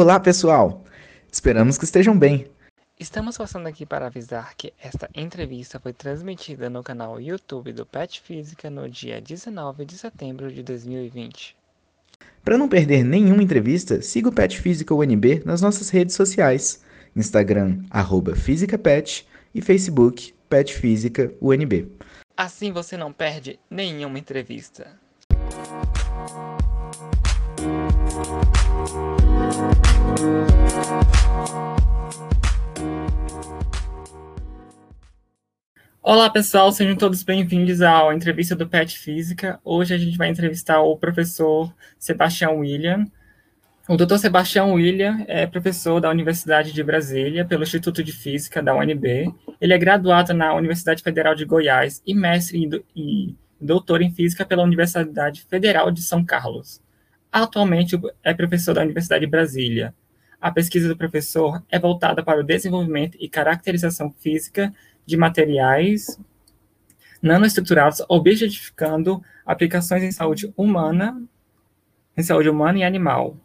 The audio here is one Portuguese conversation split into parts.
Olá, pessoal! Esperamos que estejam bem. Estamos passando aqui para avisar que esta entrevista foi transmitida no canal YouTube do Pet Física no dia 19 de setembro de 2020. Para não perder nenhuma entrevista, siga o Pet Física UNB nas nossas redes sociais: Instagram, arroba FísicaPet e Facebook, Pet Física UNB. Assim você não perde nenhuma entrevista. Olá pessoal, sejam todos bem-vindos à entrevista do PET Física. Hoje a gente vai entrevistar o professor Sebastião William. O Dr. Sebastião William é professor da Universidade de Brasília, pelo Instituto de Física da UNB. Ele é graduado na Universidade Federal de Goiás e mestre e doutor em Física pela Universidade Federal de São Carlos. Atualmente é professor da Universidade de Brasília. A pesquisa do professor é voltada para o desenvolvimento e caracterização física de materiais nanoestruturados, objetificando aplicações em saúde humana, em saúde humana e animal,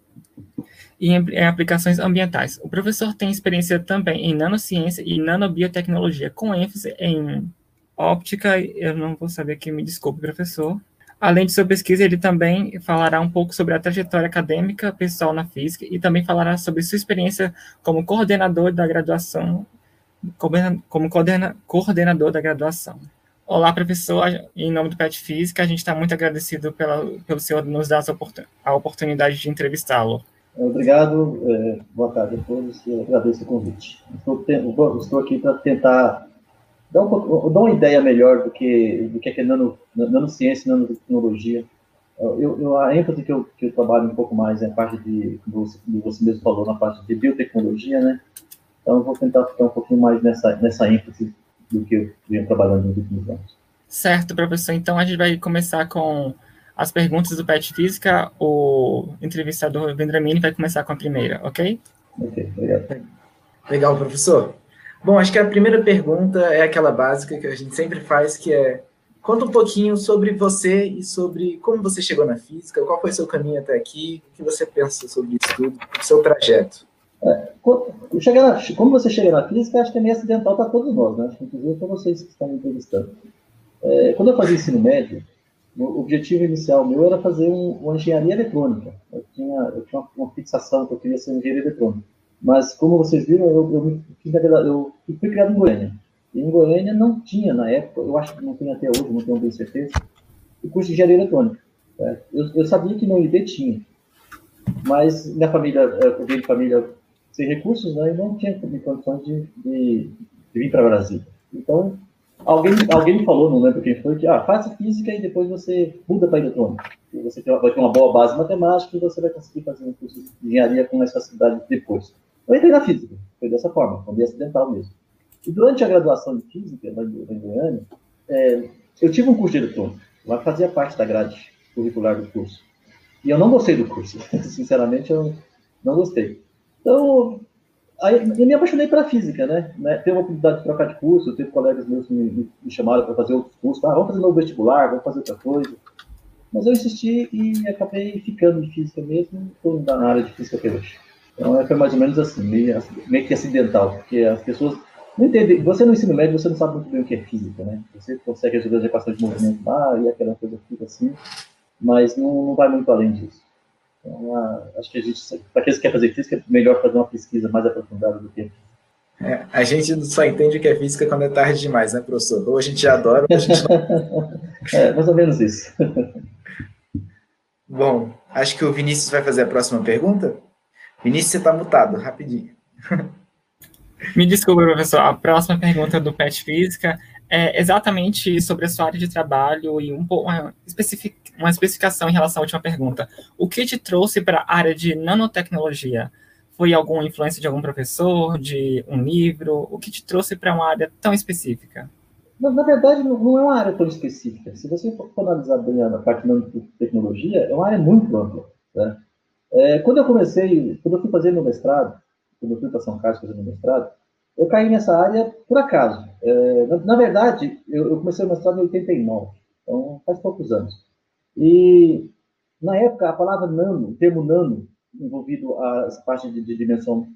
e em, em aplicações ambientais. O professor tem experiência também em nanociência e nanobiotecnologia, com ênfase em óptica, eu não vou saber aqui, me desculpe, professor. Além de sua pesquisa, ele também falará um pouco sobre a trajetória acadêmica pessoal na física e também falará sobre sua experiência como coordenador da graduação como coordena, coordenador da graduação. Olá, professor, em nome do PET Física, a gente está muito agradecido pela, pelo senhor nos dar a oportunidade de entrevistá-lo. Obrigado, é, boa tarde a todos e agradeço o convite. Estou, estou aqui para tentar dar, um, dar, uma ideia melhor do que, do que é nano, nanociência e nanotecnologia. Eu, eu, a ênfase que eu, que eu trabalho um pouco mais é a parte de, como você, como você mesmo falou, na parte de biotecnologia, né? Então, eu vou tentar ficar um pouquinho mais nessa, nessa ênfase do que eu venho trabalhando nos últimos anos. Certo, professor. Então, a gente vai começar com as perguntas do PET Física. O entrevistador Vendramini vai começar com a primeira, ok? Ok, obrigado. Legal, professor. Bom, acho que a primeira pergunta é aquela básica que a gente sempre faz, que é conta um pouquinho sobre você e sobre como você chegou na física, qual foi seu caminho até aqui, o que você pensa sobre isso tudo, o seu trajeto. É, na, como você chega na física, acho que é meio acidental para todos nós, né? Inclusive para vocês que estão me entrevistando. É, quando eu fazia ensino médio, o objetivo inicial meu era fazer um, uma engenharia eletrônica. Eu tinha, eu tinha uma, fixação que eu queria ser engenheiro eletrônico. Mas, como vocês viram, eu, eu, eu, eu fui criado em Goiânia. E em Goiânia não tinha, na época, eu acho que não tem até hoje, não tenho bem certeza, o curso de engenharia eletrônica. É, eu, eu, sabia que no IB tinha, mas minha família, eu venho de família sem recursos, né, e não tinha condições de, de, de vir para Brasília. Então, alguém, alguém me falou, não lembro quem foi, que ah, faça física e depois você muda para eletrônica. Você vai ter uma boa base matemática e você vai conseguir fazer um curso de engenharia com mais facilidade depois. Eu entrei na física, foi dessa forma, foi acidental mesmo. E durante a graduação de física, lá em Goiânia, é, eu tive um curso de eletrônica, lá fazia parte da grade curricular do curso. E eu não gostei do curso, sinceramente, eu não gostei. Então, aí, eu me apaixonei pela física, né? né? Teve a oportunidade de trocar de curso, teve colegas meus que me, me chamaram para fazer outros cursos. Ah, vamos fazer novo vestibular, vamos fazer outra coisa. Mas eu insisti e acabei ficando em física mesmo, estou na área de física até hoje. Então, é, foi mais ou menos assim, meio, meio que acidental, porque as pessoas não entendem. Você no ensino médio, você não sabe muito bem o que é física, né? Você consegue resolver as equações de movimento lá e aquela coisa fica assim, mas não, não vai muito além disso. Então, a, acho que a gente, para quem quer fazer física, é melhor fazer uma pesquisa mais aprofundada do que. É, a gente só entende o que é física quando é tarde demais, né, professor? Ou a gente adora, ou a gente não. é, mais ou menos isso. Bom, acho que o Vinícius vai fazer a próxima pergunta. Vinícius, você está mutado, rapidinho. Me desculpe, professor. A próxima pergunta do PET Física é exatamente sobre a sua área de trabalho e um pouco uma, especific, uma especificação em relação à última pergunta. O que te trouxe para a área de nanotecnologia? Foi alguma influência de algum professor, de um livro? O que te trouxe para uma área tão específica? Na, na verdade, não é uma área tão específica. Se você for analisar bem a parte de nanotecnologia, é uma área muito ampla. Né? É, quando eu comecei, quando eu fui fazer meu mestrado, quando eu fui para São Carlos fazer meu mestrado, eu caí nessa área por acaso. É, na, na, verdade, eu, eu, comecei o mestrado em 89, então faz poucos anos. E, na época, a palavra nano, o termo nano, envolvido as partes de, de, dimensão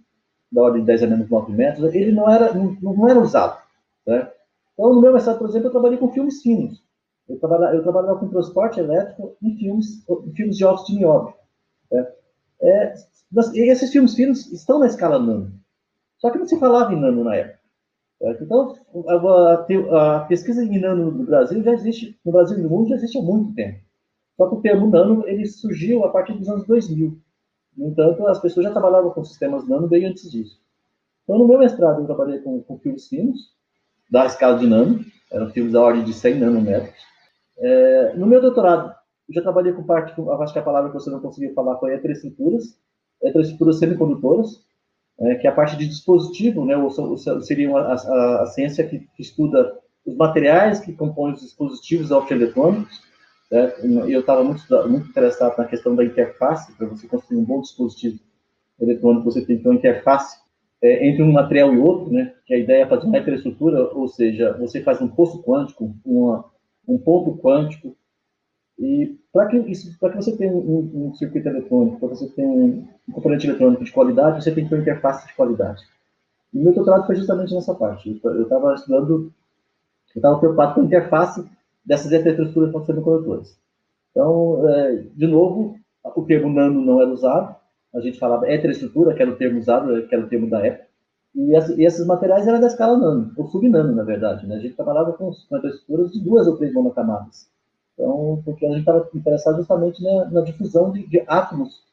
da ordem de 10 a menos 9 metros, ele não era, não, não era usado. Né? Então, no meu mestrado, por exemplo, eu trabalhei com filmes finos. Eu trabalhava, eu trabalhava com transporte elétrico em filmes, filmes de óxido de nióbio. Né? É, esses filmes finos estão na escala nano. Só que não se falava em nano na época. Certo? Então, a, a, pesquisa em nano no Brasil já existe, no Brasil e no mundo já existe há muito tempo. Só que o termo nano ele surgiu a partir dos anos 2000. No entanto, as pessoas já trabalhavam com sistemas nano bem antes disso. Então, no meu mestrado, eu trabalhei com, com fios finos, da escala de nano, eram fios da ordem de 100 nanômetros. É, no meu doutorado, eu já trabalhei com parte, acho que a palavra que você não conseguiu falar foi heteroestruturas, heteroestruturas semicondutoras, é, que é a parte de dispositivo, né, ou, seria a, a, a, ciência que, que, estuda os materiais que compõem os dispositivos optoeletrônicos. Né, eu estava muito, muito interessado na questão da interface, para você construir um bom dispositivo eletrônico, você tem que ter uma interface é, entre um material e outro, né, que a ideia é fazer uma heteroestrutura, ou seja, você faz um poço quântico, uma, um ponto quântico, e para que, isso, que você tenha um, um circuito eletrônico, para você ter um, um, componente eletrônico de qualidade, você tem que ter uma interface de qualidade. E meu doutorado foi justamente nessa parte. Eu estava estudando, eu estava preocupado com a interface dessas heteroestruturas com semicondutores. Então, é, de novo, o termo nano não era usado, a gente falava heteroestrutura, que era o termo usado, que era o termo da época, e, e esses materiais eram da escala nano, ou subnano, na verdade. Né? A gente trabalhava com, com heteroestruturas de duas ou três monocamadas. Então, porque a gente estava interessado justamente na, na difusão de, de, átomos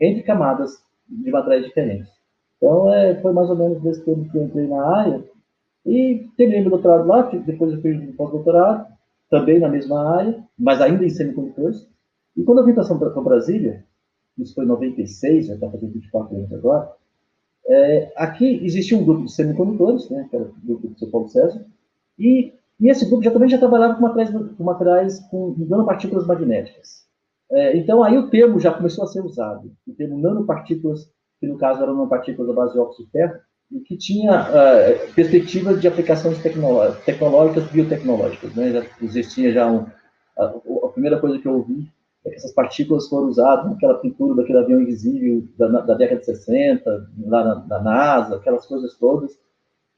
entre camadas de materiais diferentes. Então, é, foi mais ou menos desse tempo que eu entrei na área. E terminei meu doutorado lá, depois eu fiz um pós-doutorado, também na mesma área, mas ainda em semicondutores. E quando eu vim para Brasília, isso foi em 96, já está fazendo 24 anos agora, é, aqui existia um grupo de semicondutores, né, que era o grupo do seu Paulo César, e e esse grupo já, também já trabalhava com materiais, com, materiais com nanopartículas magnéticas. É, então, aí o termo já começou a ser usado. O termo nanopartículas, que no caso eram nanopartículas da base de óxido de ferro, e que tinha uh, perspectivas de aplicações tecnológicas, biotecnológicas. Né? Já existia já um, a, a, primeira coisa que eu ouvi é que essas partículas foram usadas naquela pintura daquele avião invisível da, da década de 60, lá na, na NASA, aquelas coisas todas.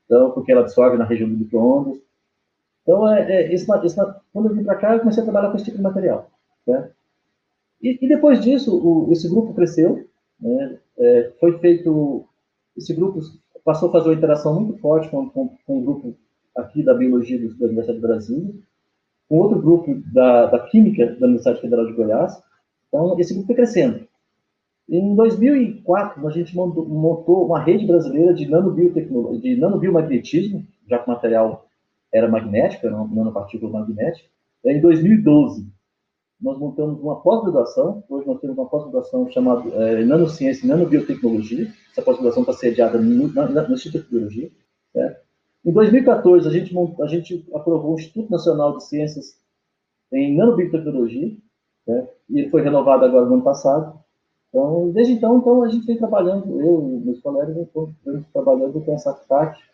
Então, porque ela absorve na região do micro-ondas. Então, é, é, esse, esse, quando eu vim para cá, eu comecei a trabalhar com esse tipo de material. Né? E, e, depois disso, o, esse grupo cresceu, né? é, foi feito, esse grupo passou a fazer uma interação muito forte com, com, com um grupo aqui da Biologia da Universidade de Brasília, com outro grupo da, da Química da Universidade Federal de Goiás. Então, esse grupo foi crescendo. Em 2004, a gente montou uma rede brasileira de nanobiotecnologia, de nanobiomagnetismo, já com material era magnética, nanopartícula magnética. Em 2012, nós montamos uma pós-graduação, hoje nós temos uma pós-graduação chamada é, Nanociência e Nanobiotecnologia, essa pós-graduação está sediada no, no Instituto de Biologia. Né? Em 2014, a gente, a gente aprovou o Instituto Nacional de Ciências em Nanobiotecnologia, né? e ele foi renovado agora no ano passado. Então, desde então, então a gente vem trabalhando, eu e meus colegas, estamos trabalhando com essa parte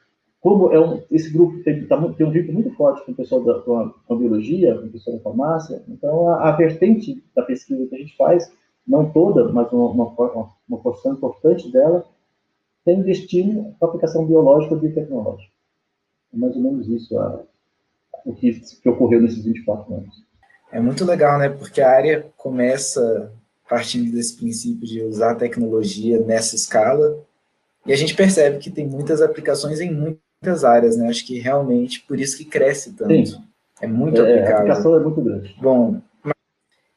como é um, esse grupo tem, tá, tem, um vínculo muito forte com o pessoal da com a, com a biologia, com o pessoal da farmácia, então a, a, vertente da pesquisa que a gente faz, não toda, mas uma, uma, uma porção importante dela, tem destino para aplicação biológica ou biotecnológica. É mais ou menos isso a, o que, que ocorreu nesses 24 anos. É muito legal, né? Porque a área começa partindo desse princípio de usar a tecnologia nessa escala, e a gente percebe que tem muitas aplicações em muitas áreas, né? Acho que realmente por isso que cresce tanto. Sim. É muito é, aplicável. A aplicação é muito grande. Bom,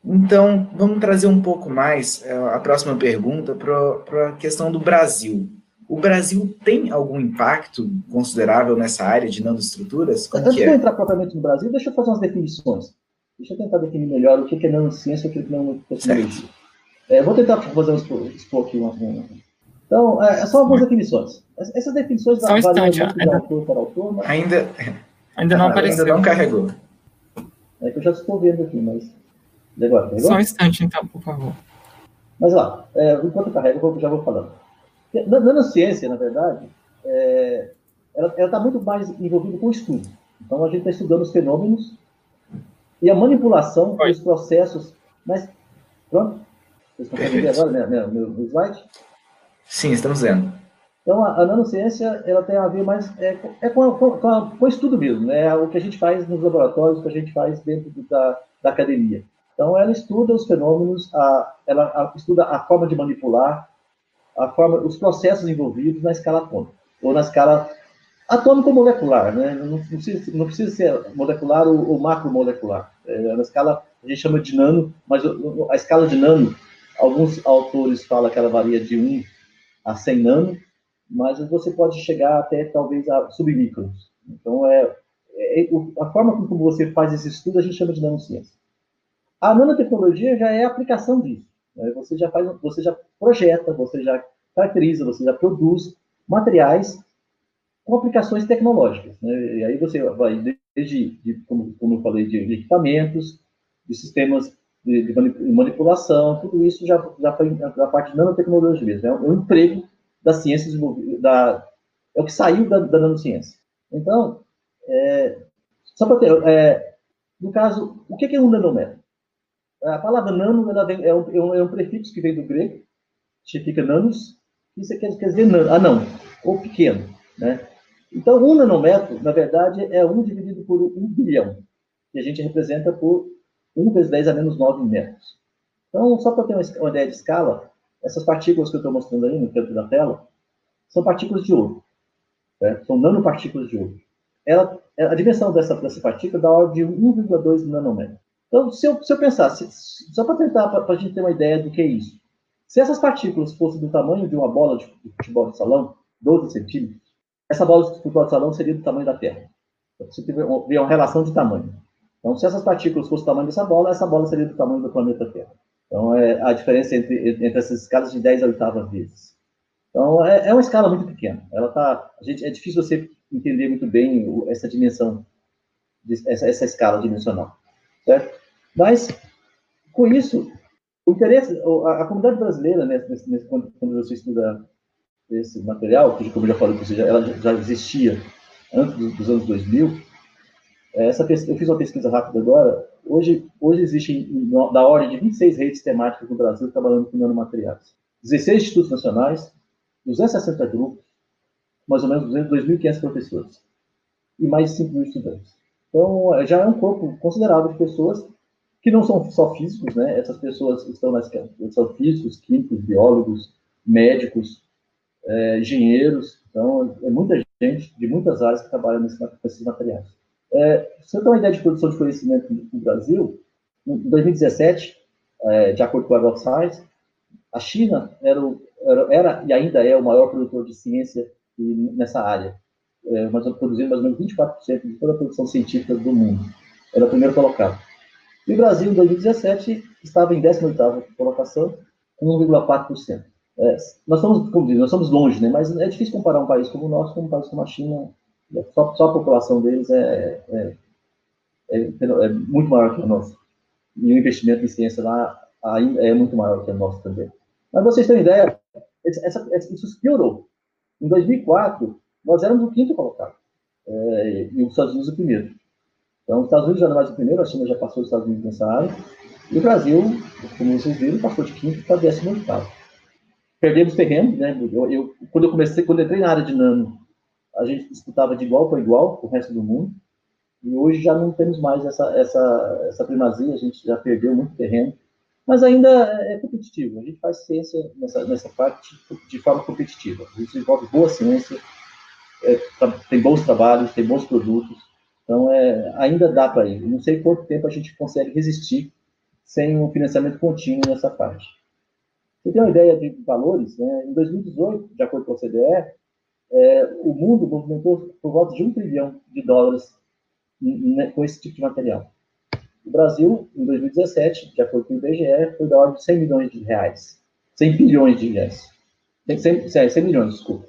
então vamos trazer um pouco mais é, a próxima pergunta para a questão do Brasil. O Brasil tem algum impacto considerável nessa área de nanoestruturas? Como Antes de é? entrar propriamente no Brasil, deixa eu fazer umas definições. Deixa eu tentar definir melhor o que é nanociência e o que é nanotecnologia. É, vou tentar fazer um, expor aqui uma, uma, então, é, são algumas definições. Essas definições Só um instante, de autor para autor, mas... Ainda, ainda não ah, apareceu. Ainda não carregou. É que eu já estou vendo aqui, mas... Agora, Só um instante, então, por favor. Mas lá, é, enquanto eu carrego, eu já vou falando. Na nanociência, na verdade, é, ela está muito mais envolvida com o estudo. Então, a gente está estudando os fenômenos e a manipulação dos processos. Mas, pronto? Vocês conseguem ver agora né, meu, meu slide? Sim, estamos vendo. Então, a, a nanociência ela tem a ver mais é, é com, com, com, a, com estudo mesmo, né? É o que a gente faz nos laboratórios, o que a gente faz dentro da, da academia. Então, ela estuda os fenômenos, a, ela a, estuda a forma de manipular, a forma, os processos envolvidos na escala atômica, ou na escala atômico-molecular, né? Não, não, precisa, não precisa ser molecular ou, ou macromolecular. É, na escala, a gente chama de nano, mas a escala de nano, alguns autores falam que ela varia de 1 a 100 nano, mas você pode chegar até talvez a submicrons. Então, é, é, a forma como você faz esse estudo a gente chama de nanociência. A nanotecnologia já é a aplicação disso. Né? Você já faz, você já projeta, você já caracteriza, você já produz materiais com aplicações tecnológicas. Né? E aí você vai desde, de, como, como eu falei, de equipamentos, de sistemas de, de manipulação, tudo isso já, já foi a parte de nanotecnologia mesmo. É um, um emprego das ciências da, é o que saiu da, da nanociência. Então, é, só para ter, é, no caso, o que é um nanômetro? A palavra nano ela vem, é, um, é, um, é um prefixo que vem do grego, significa nanos, isso quer, quer dizer nan, anão, ou pequeno, né? Então, um nanômetro, na verdade, é 1 dividido por 1 bilhão, que a gente representa por 1 vezes 10 a menos 9 metros. Então, só para ter uma, uma ideia de escala, essas partículas que eu estou mostrando aí no canto da tela são partículas de ouro. Certo? São nanopartículas de ouro. Ela, a dimensão dessa, dessa partícula é da ordem de 1,2 nanômetro. Então, se eu, se eu pensar, se, só para tentar, para a gente ter uma ideia do que é isso. Se essas partículas fossem do tamanho de uma bola de futebol de salão, 12 centímetros, essa bola de futebol de salão seria do tamanho da Terra. Você tiver uma relação de tamanho. Então, se essas partículas fossem do tamanho dessa bola, essa bola seria do tamanho do planeta Terra. Então, é a diferença entre, entre essas escalas de 10 a oitava vezes. Então, é, é uma escala muito pequena. Ela tá, a gente, é difícil você entender muito bem essa dimensão, essa, essa escala dimensional, certo? Mas, com isso, o interesse, a, a comunidade brasileira, né, nesse, nesse, quando, quando você estuda esse material, que, como eu já falei, ela já existia antes dos, dos anos 2000, essa, eu fiz uma pesquisa rápida agora. Hoje, hoje existem da ordem de 26 redes temáticas no Brasil trabalhando com nanomateriais. 16 institutos nacionais, 260 grupos, mais ou menos 2.500 professores e mais de 5 mil estudantes. Então, é, já é um corpo considerável de pessoas que não são só físicos, né? Essas pessoas estão nas são físicos, químicos, biólogos, médicos, é, engenheiros. Então, é muita gente de muitas áreas que trabalham nesse, nesses materiais. É, você tem uma ideia de produção de conhecimento no Brasil, em 2017, é, de acordo com a Web Science, a China era, era, era, e ainda é o maior produtor de ciência nessa área, é, mas produzindo mais ou menos 24% de toda a produção científica do mundo. Era o primeiro colocado. E o Brasil, em 2017, estava em 18ª colocação, com 1,4%. É, nós estamos, como diz, nós somos longe, né? mas é difícil comparar um país como o nosso com um país como a China, só, só a população deles é, é, é, é, muito maior que a nossa. E o investimento em ciência lá ainda é muito maior que a nossa também. Mas vocês têm ideia, essa, essa, isso piorou. Em 2004, nós éramos o quinto colocado. É, e os Estados Unidos o primeiro. Então, os Estados Unidos já não é mais o primeiro, a China já passou os Estados Unidos nessa área. E o Brasil, como vocês viram, passou de quinto para décimo oitavo. Perdemos terreno, né? Eu, eu, quando eu comecei, quando eu entrei na área de nano, a gente disputava de igual para igual com o resto do mundo. E hoje já não temos mais essa, essa, essa primazia, a gente já perdeu muito terreno. Mas ainda é competitivo, a gente faz ciência nessa, nessa parte de forma competitiva. A gente desenvolve boa ciência, é, tem bons trabalhos, tem bons produtos. Então, é, ainda dá para ir. Não sei quanto tempo a gente consegue resistir sem um financiamento contínuo nessa parte. Você tem uma ideia de valores? Né? Em 2018, de acordo com a OCDE, é, o mundo movimentou por volta de um trilhão de dólares com esse tipo de material. O Brasil, em 2017, de acordo com o IBGE, foi da ordem de 100 milhões de reais. 100 bilhões de reais. 100, 100, 100 milhões, desculpa.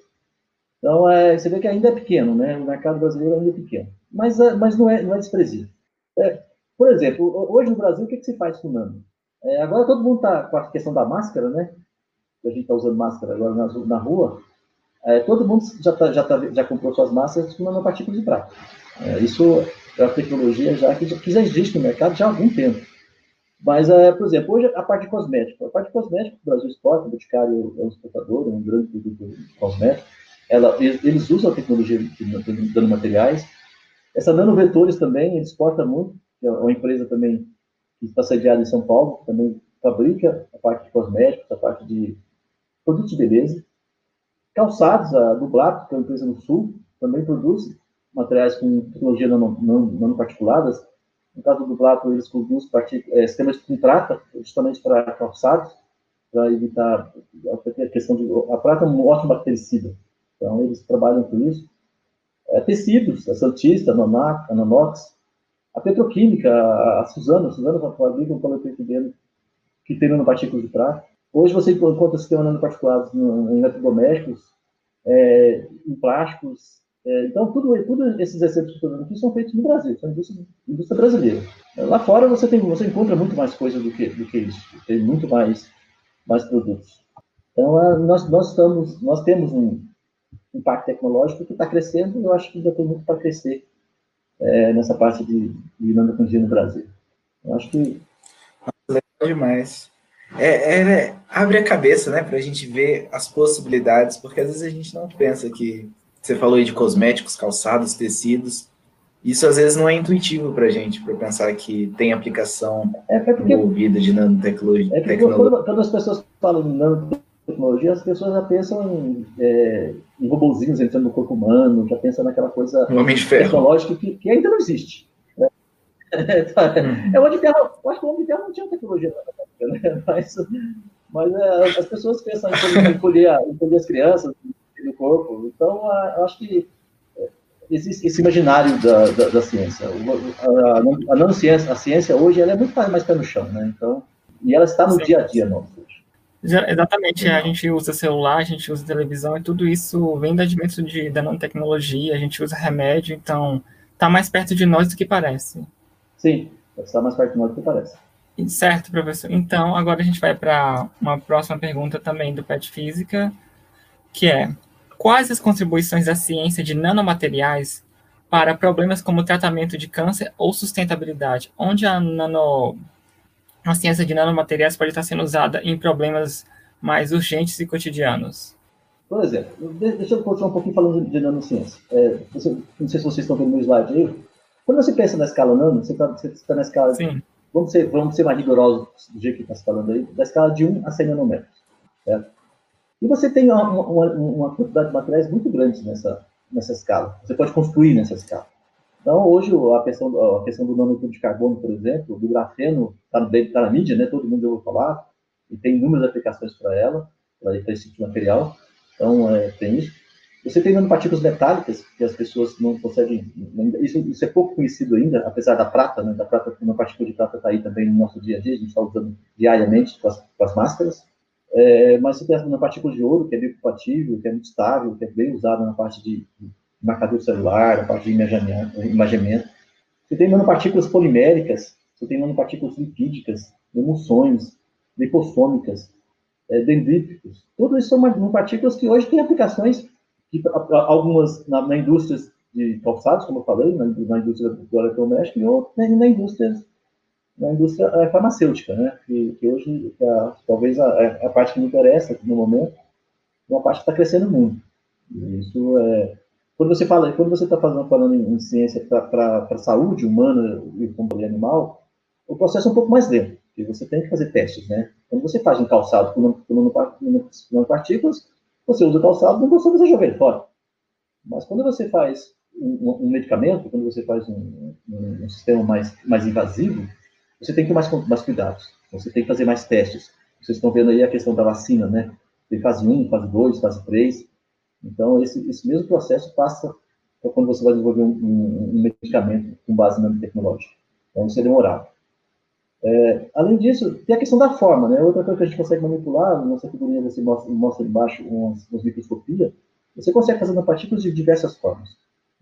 Então, é, você vê que ainda é pequeno, né? O mercado brasileiro ainda é pequeno. Mas, é, mas não, é, não é desprezível. É, por exemplo, hoje no Brasil, o que, que se faz com nano? É, agora todo mundo está com a questão da máscara, né? A gente está usando máscara agora na, na rua. É, todo mundo já, tá, já, tá, já comprou suas máscaras com nanopartículas de prata. É, isso é uma tecnologia já que, que já existe no mercado já há algum tempo. Mas, é, por exemplo, hoje a parte de cosmético. A parte de cosmético, o Brasil exporta, o Boticário é um exportador, é um grande produto cosmético. Ela, eles usam a tecnologia de nanomateriais. Essa Nanovetores também, ele exporta muito, é uma empresa também que está sediada em São Paulo, que também fabrica a parte de cosméticos, a parte de produtos de beleza. Calçados, a Dublato, que é uma empresa no Sul, também produz materiais com tecnologia. Nano no caso do Dublato, eles produzem é, sistemas de prata, justamente para calçados, para evitar a questão de... A prata é um ótimo bactericida, então eles trabalham com isso. É, tecidos, a Santista, a Nonac, a Nanox, a petroquímica, a, a Suzano, a Suzano fabrica um polietrileno que tem nanopartículas de prata. Hoje você encontra sistemas nanoparticulados em eletrodomésticos, é, em plásticos. É, então, tudo, tudo esses dando aqui são feitos no Brasil, são indústria, indústria brasileira. Lá fora você, tem, você encontra muito mais coisa do que, do que isso, tem muito mais, mais produtos. Então, é, nós, nós, estamos, nós temos um impacto tecnológico que está crescendo e eu acho que ainda tem muito para crescer é, nessa parte de, de no Brasil. Eu acho que. Legal demais. É, é, abre a cabeça, né, para a gente ver as possibilidades, porque às vezes a gente não pensa que. Você falou aí de cosméticos, calçados, tecidos. Isso às vezes não é intuitivo para a gente, para pensar que tem aplicação é, é porque, envolvida de nanotecnologia. É porque quando, quando, as pessoas falam de nanotecnologia, as pessoas já pensam em, é, em robôzinhos entrando no corpo humano, já pensam naquela coisa tecnológica que, que ainda não existe. Né? É, o Homem de Ferro, eu acho que o Homem de Ferro não tinha tecnologia né? Mas, mas é, as pessoas pensam em encolher, encolher as crianças no corpo. Então, eu acho que existe esse imaginário da, da, da ciência. A, a, a nanociência, a ciência hoje, ela é muito mais pé no chão, né? Então, e ela está no Sim. dia a dia nosso. Exatamente, a gente usa celular, a gente usa televisão e tudo isso vem do advento de, da nanotecnologia, a gente usa remédio, então está mais perto de nós do que parece. Sim, está mais perto de nós do que parece. Certo, professor. Então, agora a gente vai para uma próxima pergunta também do PET Física, que é: quais as contribuições da ciência de nanomateriais para problemas como tratamento de câncer ou sustentabilidade, onde a, nano, a ciência de nanomateriais pode estar sendo usada em problemas mais urgentes e cotidianos? Por exemplo, deixa eu continuar um pouquinho falando de, nanociência. É, não sei se vocês estão vendo no slide aí. Quando você pensa na escala nano, você está tá na escala vamos ser, vamos ser mais rigorosos do jeito que está se falando aí, da escala de 1 a 100 nanômetros. Certo? E você tem uma, uma, uma, quantidade de materiais muito grande nessa, nessa escala. Você pode construir nessa escala. Então, hoje, a questão, a questão do nanotube de carbono, por exemplo, do grafeno, está tá na mídia, né? todo mundo ouviu falar, e tem inúmeras aplicações para ela, para esse tipo de material. Então, é, tem isso. Você tem nanopartículas metálicas, que as pessoas não conseguem. Isso, isso é pouco conhecido ainda, apesar da prata, né? Da prata, uma partícula de prata está aí também no nosso dia a dia, a gente está usando diariamente com as, com as máscaras. É, mas você tem uma partícula de ouro, que é bem compatível, que é muito estável, que é bem usada na parte de, marcador celular, na parte de imaginamento. Você tem nanopartículas poliméricas, você tem nanopartículas lipídicas, emulsões, lipossômicas, é, dendríticos. Tudo isso são nanopartículas que hoje têm aplicações que algumas na, na indústria de calçados, como eu falei, na, na indústria do eletrodoméstico e outras na, na indústria na indústria é, farmacêutica, né? Que, que hoje é, talvez a, é, a, parte que me interessa no momento é uma parte que está crescendo muito. Isso é quando você fala, quando você está falando, falando em, em ciência para saúde humana e controle animal, o processo é um pouco mais lento, porque você tem que fazer testes, né? Quando você faz um calçado com nanopartículas, você usa calçado, não gostou, você joga ele fora. Mas quando você faz um, um medicamento, quando você faz um, um, um, sistema mais, mais invasivo, você tem que ter mais, mais cuidados. Você tem que fazer mais testes. Vocês estão vendo aí a questão da vacina, né? Tem fase 1, fase 2, fase 3. Então, esse, esse mesmo processo passa quando você vai desenvolver um, medicamento com base nanotecnológica. Então, isso é demorado. É, além disso, tem a questão da forma, né? Outra coisa que a gente consegue manipular, nossa figurinha você mostra, mostra embaixo umas, umas microscopia, você consegue fazer partículas de diversas formas.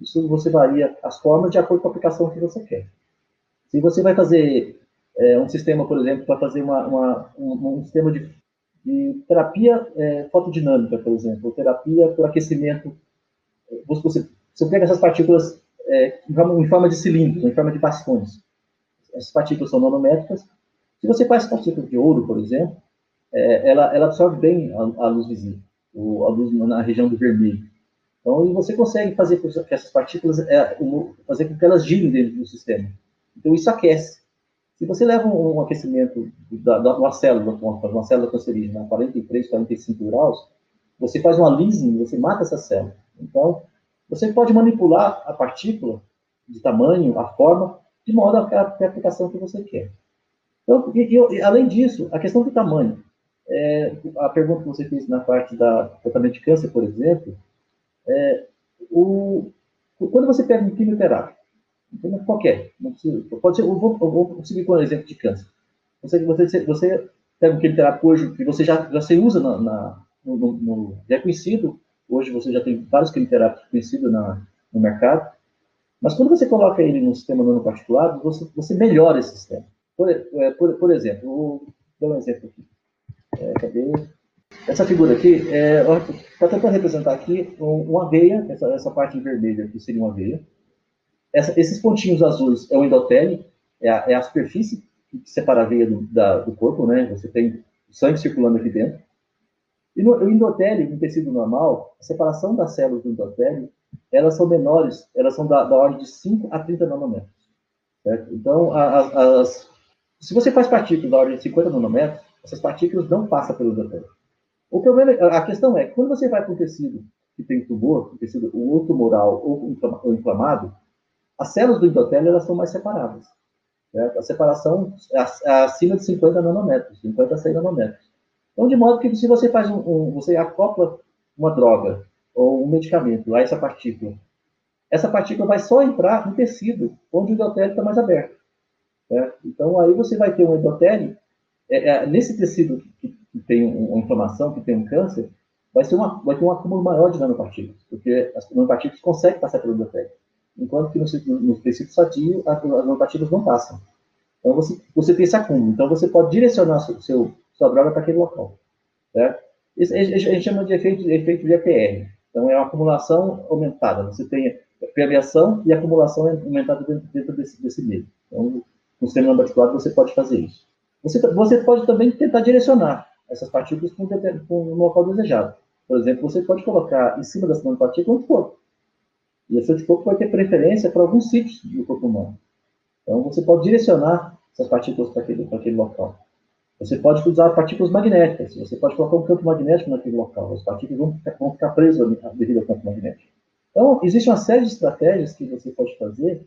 Isso você varia as formas de acordo com a aplicação que você quer. Se você vai fazer é, um sistema, por exemplo, para fazer uma, uma, um, um, sistema de, de terapia é, fotodinâmica, por exemplo, ou terapia por aquecimento, você, você pega essas partículas é, em, forma, em forma de cilindros, em forma de bastões essas partículas são nanométricas, Se você faz partículas de ouro, por exemplo, é, ela, ela, absorve bem a, a luz visível, o, a luz na região do vermelho. Então, e você consegue fazer com que essas partículas, é, fazer com que elas girem dentro do sistema. Então, isso aquece. Se você leva um, um aquecimento da, da, uma célula, uma célula cancerígena a 43, 45 graus, você faz uma leasing, você mata essa célula. Então, você pode manipular a partícula de tamanho, a forma, de modo a, a, a aplicação que você quer. Então, e, e, além disso, a questão do tamanho. É, a pergunta que você fez na parte da tratamento de câncer, por exemplo, é, o, quando você pega um quimioterápico, qualquer, não precisa, pode ser, eu vou, eu vou conseguir com um exemplo de câncer. Você, você, você pega um quimioterápico hoje que você já, usa na, na no, no, já é conhecido, hoje você já tem vários quimioterápicos conhecidos na, no mercado, mas quando você coloca ele no sistema nanoparticulado, você, você melhora esse sistema. Por, é, por, por exemplo, vou dar um exemplo aqui. É, cadê? Essa figura aqui, está é, tentando representar aqui uma veia, essa, essa parte vermelha aqui seria uma veia. Essa, esses pontinhos azuis é o endotélio, é a, é a superfície que separa a veia do, da, do corpo, né? Você tem sangue circulando aqui dentro. E no o endotélio, no tecido normal, a separação das células do endotélio, elas são menores, elas são da, da ordem de 5 a 30 nanômetros. Certo? Então, as, se você faz partículas da ordem de 50 nanômetros, essas partículas não passam pelo endotélio. O problema, a questão é, quando você vai para um tecido que tem tumor, um tecido ou tumoral ou inflamado, as células do endotélio elas são mais separadas. Certo? A separação é acima de 50 nanômetros, 50 a 100 nanômetros. Então, de modo que se você faz um, um, você acopla uma droga ou um medicamento a essa partícula, essa partícula vai só entrar no tecido onde o endotélio está mais aberto. Certo? Então, aí você vai ter um endotélio, é, é, nesse tecido que, que tem uma inflamação, que tem um câncer, vai, ser uma, vai ter um acúmulo maior de nanopartículas, porque as nanopartículas conseguem passar pelo endotélio, enquanto que no, no, tecido sadio, as nanopartículas não passam. Então, você, você tem esse acúmulo. Então, você pode direcionar seu, seu sua droga para aquele local. Certo? Isso a gente chama de efeito, efeito de EPR. Então, é uma acumulação aumentada. Você tem permeação e acumulação aumentada dentro, dentro desse, desse meio. Então, no sistema particular, você pode fazer isso. Você, você pode também tentar direcionar essas partículas para um, local desejado. Por exemplo, você pode colocar em cima dessa nanopartícula um anticorpo. E esse anticorpo vai ter preferência para alguns sítios do corpo humano. Então, você pode direcionar essas partículas para aquele, para aquele local. Você pode usar partículas magnéticas, você pode colocar um campo magnético naquele local, as partículas vão ficar, vão ficar presas devido ao campo magnético. Então, existe uma série de estratégias que você pode fazer,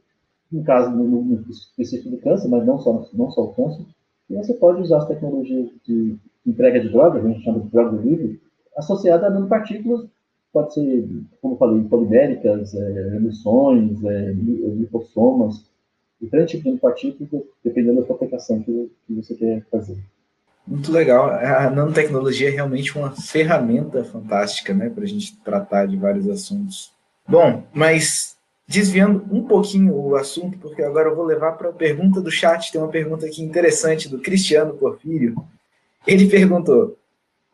no caso no, no específico do câncer, mas não só, não só o câncer, e você pode usar as tecnologias de entrega de drogas, a gente chama de droga livre, associada a nanopartículas, pode ser, como eu falei, poliméricas, é, emissões, é, lipossomas, diferentes tipos de partículas, dependendo da aplicação que, que você quer fazer. Muito legal. A nanotecnologia é realmente uma ferramenta fantástica, né, para a gente tratar de vários assuntos. Bom, mas desviando um pouquinho o assunto, porque agora eu vou levar para a pergunta do chat. Tem uma pergunta aqui interessante do Cristiano Porfírio. Ele perguntou: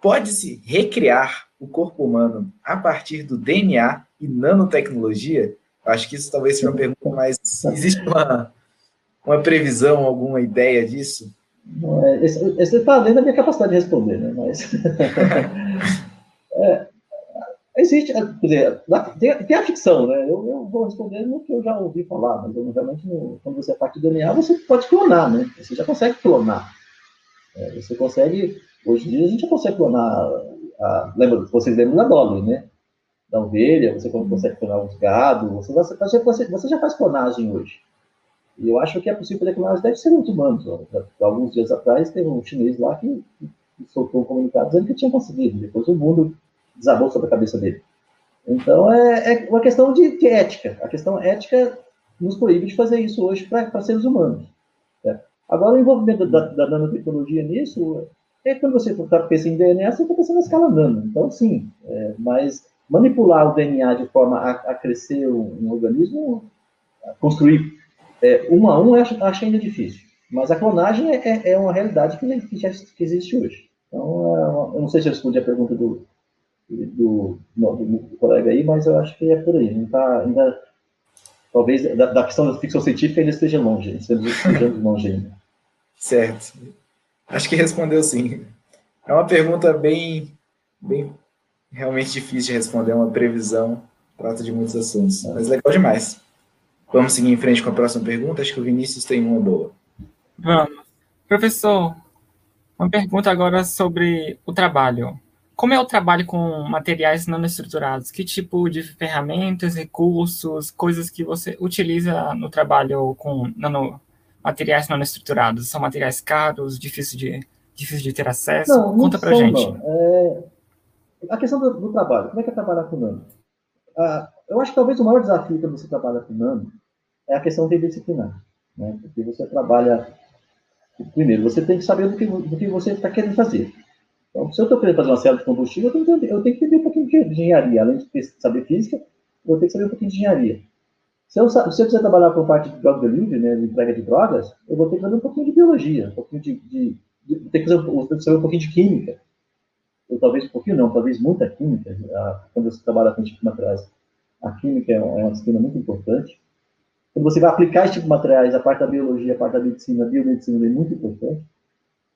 pode-se recriar o corpo humano a partir do DNA e nanotecnologia? Acho que isso talvez seja uma pergunta mais. Existe uma, uma previsão, alguma ideia disso? É, esse está além da minha capacidade de responder, né? Mas. é, existe, quer dizer, tem, tem, a ficção, né? Eu, eu, vou responder no que eu já ouvi falar, mas eu, realmente, no, quando você é parte do DNA, você pode clonar, né? Você já consegue clonar. É, você consegue, hoje em dia, a gente já consegue clonar. A, lembra, vocês lembram da Dolly, né? Da ovelha, você consegue clonar os gados, você, você, você, você já faz clonagem hoje. E eu acho que é possível fazer clonagem até de seres humanos. Alguns dias atrás, teve um chinês lá que, que soltou um comunicado dizendo que tinha conseguido. Depois o mundo desabou sobre a cabeça dele. Então, é, é uma questão de, de, ética. A questão ética nos proíbe de fazer isso hoje para seres humanos. Né? Agora, o envolvimento da, da, nanotecnologia nisso é quando você está pensando em DNA, você está pensando na escala nano. Então, sim, é, mas manipular o DNA de forma a, a crescer um, um organismo, construir é, um a um, acho, acho ainda difícil. Mas a clonagem é, é, é uma realidade que, que, já, que existe hoje. Então, é eu não sei se eu respondi a pergunta do, do, do, do, colega aí, mas eu acho que é por aí. Não tá, ainda, talvez da, da questão da ficção científica ainda esteja longe, estejamos longe ainda. Certo. Acho que respondeu sim. É uma pergunta bem, bem realmente difícil de responder, é uma previsão, trata de muitos assuntos, mas legal demais. Vamos seguir em frente com a próxima pergunta? Acho que o Vinícius tem uma boa. Vamos. Professor, uma pergunta agora sobre o trabalho. Como é o trabalho com materiais nanoestruturados? Que tipo de ferramentas, recursos, coisas que você utiliza no trabalho com nano, materiais nanoestruturados? São materiais caros, difíceis de, difícil de ter acesso? Não, Conta pra são, gente. É... A questão do, do, trabalho, como é que é trabalhar com nano? Ah, eu acho que talvez o maior desafio quando você trabalha com nano é a questão interdisciplinar. Né? Porque você trabalha. Primeiro, você tem que saber do que, do que você está querendo fazer. Então, se eu estou querendo fazer uma célula de combustível, eu tenho, que, eu tenho que entender um pouquinho de engenharia. Além de saber física, eu tenho que saber um pouquinho de engenharia. Se eu, se eu quiser trabalhar com parte de drug delivery, né, de entrega de drogas, eu vou ter que saber um pouquinho de biologia, um pouquinho de, de, de ter que saber um pouquinho de química. Ou talvez um pouquinho não, talvez muita química. A, quando você trabalha com tipo de materiais, a química é uma disciplina muito importante. Quando você vai aplicar esse tipo de materiais, a parte da biologia, a parte da medicina, a biomedicina é muito importante.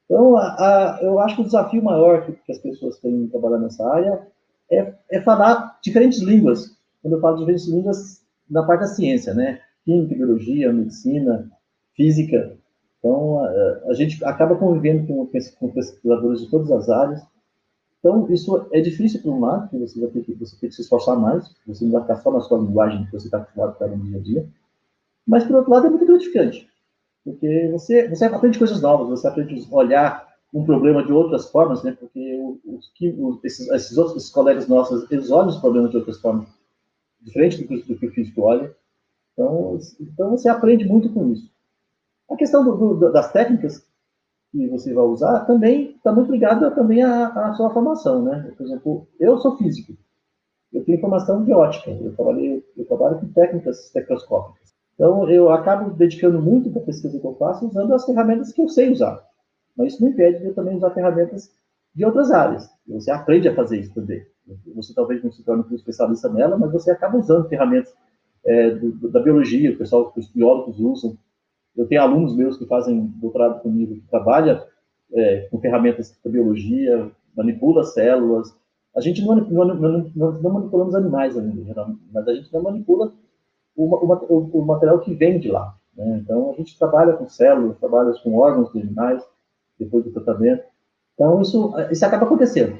Então, a, a, eu acho que o desafio maior que, que as pessoas têm em trabalhar nessa área é, é, falar diferentes línguas. Quando eu falo diferentes línguas, na parte da ciência, né? Química, biologia, medicina, física. Então, a, a gente acaba convivendo com, com, pesquisadores de todas as áreas. Então, isso é difícil por um lado, porque você vai ter que, você tem que se esforçar mais, você não vai ficar só na sua linguagem que você está acostumado a no dia a dia. Mas, por outro lado, é muito gratificante. Porque você, você aprende coisas novas, você aprende a olhar um problema de outras formas, né? Porque os, os, esses, esses outros esses colegas nossos, eles olham os problemas de outras formas, diferente do que, do que o físico olha. Então, então, você aprende muito com isso. A questão do, do, das técnicas que você vai usar também está muito ligada também à, à, sua formação, né? Por exemplo, eu sou físico, eu tenho formação de ótica, eu, trabalhei, eu trabalho com técnicas espectroscópicas. Então, eu acabo dedicando muito para a pesquisa que eu faço usando as ferramentas que eu sei usar. Mas isso não impede de eu também usar ferramentas de outras áreas. Você aprende a fazer isso também. Você talvez não se torne um especialista nela, mas você acaba usando ferramentas é, do, da biologia, o pessoal, os biólogos usam. Eu tenho alunos meus que fazem doutorado comigo, que trabalham é, com ferramentas da biologia, manipula células. A gente não, não, não, não manipulamos animais ainda, mas a gente não manipula o, o, o material que vem de lá. Né? Então, a gente trabalha com células, trabalha com órgãos de animais, depois do tratamento. Então, isso, isso acaba acontecendo.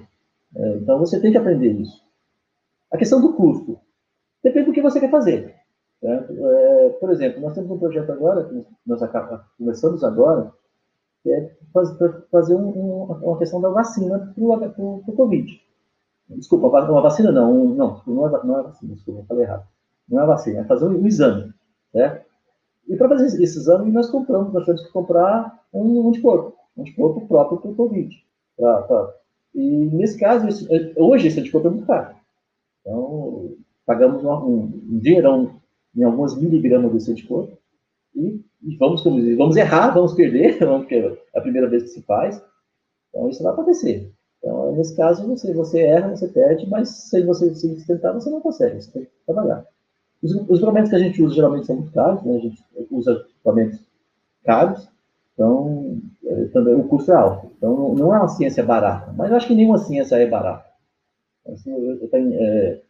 É, então, você tem que aprender isso. A questão do custo. Depende do que você quer fazer. Né? É, por exemplo, nós temos um projeto agora, que nós começamos agora, que é fazer um, um, uma questão da vacina para o Covid. Desculpa, uma vacina não, um, não, não é, não é vacina, desculpa, falei errado não é vacina, é fazer um exame, né? E para fazer esse exame, nós compramos, nós tivemos que comprar um anticorpo, um anticorpo próprio para o Covid. Pra, pra, e nesse caso, esse, hoje esse anticorpo é muito caro. Então, pagamos um, um dinheirão em algumas miligramas desse anticorpo e, e vamos, vamos errar, vamos perder, porque é a primeira vez que se faz. Então, isso vai acontecer. Então, nesse caso, você, você erra, você perde, mas se você se tentar, você não consegue, você tem que trabalhar. Os, os equipamentos que a gente usa geralmente são muito caros, né? a gente usa equipamentos caros, então é, também o custo é alto. Então não é uma ciência barata, mas eu acho que nenhuma ciência é barata. Assim, eu, eu tenho, é,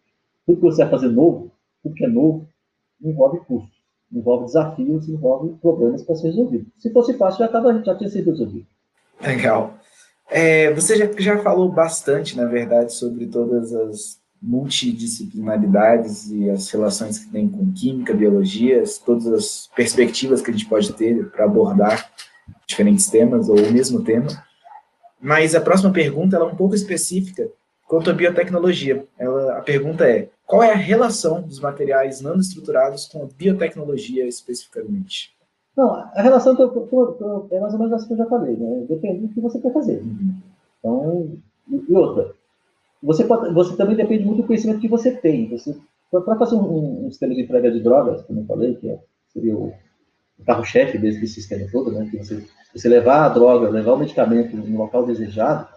tudo que você vai fazer novo, tudo que é novo, envolve custos, envolve desafios, envolve problemas para ser resolvidos. Se fosse fácil, já, tava, já tinha sido resolvido. Legal. É, você já, já falou bastante, na verdade, sobre todas as multidisciplinaridades e as relações que tem com química, biologia, todas as perspectivas que a gente pode ter para abordar diferentes temas ou o mesmo tema. Mas a próxima pergunta é um pouco específica quanto à biotecnologia. Ela, a pergunta é: qual é a relação dos materiais nanoestruturados com a biotecnologia especificamente? Não, a relação que eu, que eu, é mais ou menos essa que eu já falei, né? Depende do que você quer fazer. Uhum. Então, e outra, você, pode, você também depende muito do conhecimento que você tem. Você, para fazer um, um, sistema de entrega de drogas, como eu falei, que é, seria o, carro-chefe desse sistema todo, né? Que você, você levar a droga, levar o medicamento no local desejado,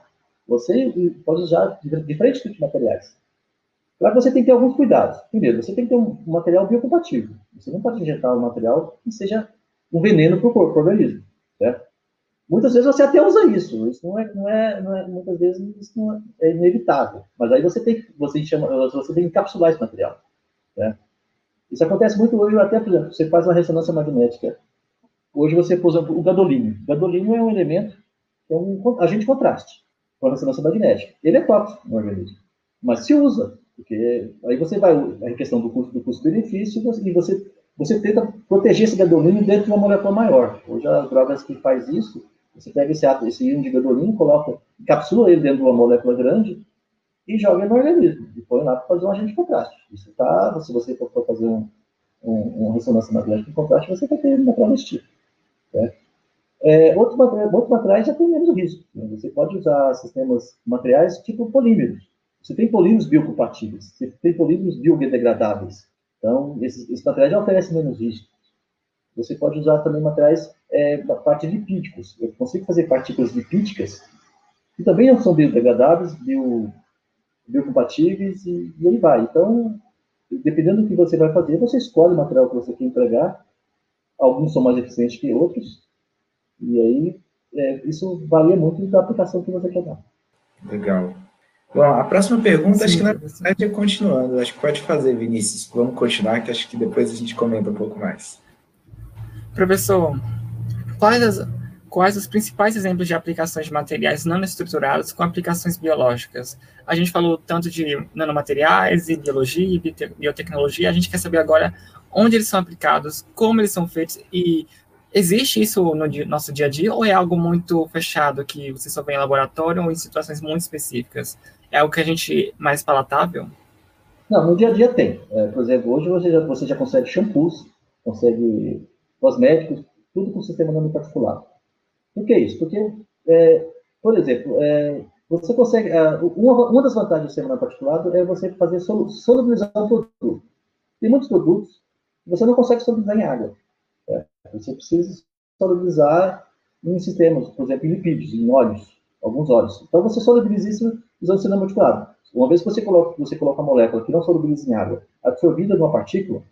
você pode usar diferentes tipos de materiais. Claro que você tem que ter alguns cuidados. Primeiro, você tem que ter um material biocompatível. Você não pode injetar um material que seja um veneno para o corpo, para o organismo, certo? Muitas vezes você até usa isso, isso não é, não é, não é muitas vezes isso não é, é, inevitável, mas aí você tem que, você chama, você tem que encapsular esse material, né? Isso acontece muito hoje, até, por exemplo, você faz uma ressonância magnética, hoje você, por exemplo, o gadolínio, o gadolínio é um elemento, é um agente contraste com a ressonância magnética, ele é tóxico no organismo, mas se usa, porque aí você vai, a questão do custo do custo-benefício, e você, você tenta proteger esse gadolínio dentro de uma molécula maior. Hoje as drogas que faz isso, você pega esse, esse íon de gadolínio, coloca, encapsula ele dentro de uma molécula grande e joga no organismo. E põe lá para fazer um agente contraste. Isso tá, se você for fazer um, um, uma ressonância magnética de contraste, você vai ter ele material desse tipo. É, outros, outros materiais já tem menos risco. Né? Você pode usar sistemas materiais tipo polímeros. Você tem polímeros biocompatíveis, você tem polímeros biodegradáveis. Então, esses, esses materiais já oferecem menos risco. Você pode usar também materiais é, da parte lipídicos. Eu consigo fazer partículas lipídicas que também não são biodegradáveis, bio, biocompatíveis e, e aí vai. Então, dependendo do que você vai fazer, você escolhe o material que você quer entregar. Alguns são mais eficientes que outros. E aí, é, isso varia muito da aplicação que você quer dar. Legal. Bom, a próxima pergunta, Sim, acho que na verdade é continuando. Acho que pode fazer, Vinícius. Vamos continuar, que acho que depois a gente comenta um pouco mais. Professor, quais, as, quais os principais exemplos de aplicações de materiais nanoestruturados com aplicações biológicas? A gente falou tanto de nanomateriais, e biologia e biotecnologia, a gente quer saber agora onde eles são aplicados, como eles são feitos e existe isso no nosso dia a dia ou é algo muito fechado que você só vê em laboratório ou em situações muito específicas? É algo que a gente mais palatável? Não, no dia a dia tem. É, por exemplo, hoje você já, você já consegue shampoos, consegue cosméticos, tudo com sistema nanoparticulado. Por que isso? Porque, é, por exemplo, é, você consegue. É, uma, uma, das vantagens do sistema nanoparticulado é você fazer solubilizar o produto. Tem muitos produtos que você não consegue solubilizar em água. É, você precisa solubilizar em sistemas, por exemplo, em lipídios, em óleos, alguns óleos. Então você solubiliza isso usando sistema particulado. Uma vez que você coloca, você coloca a molécula que não solubiliza em água, absorvida numa partícula,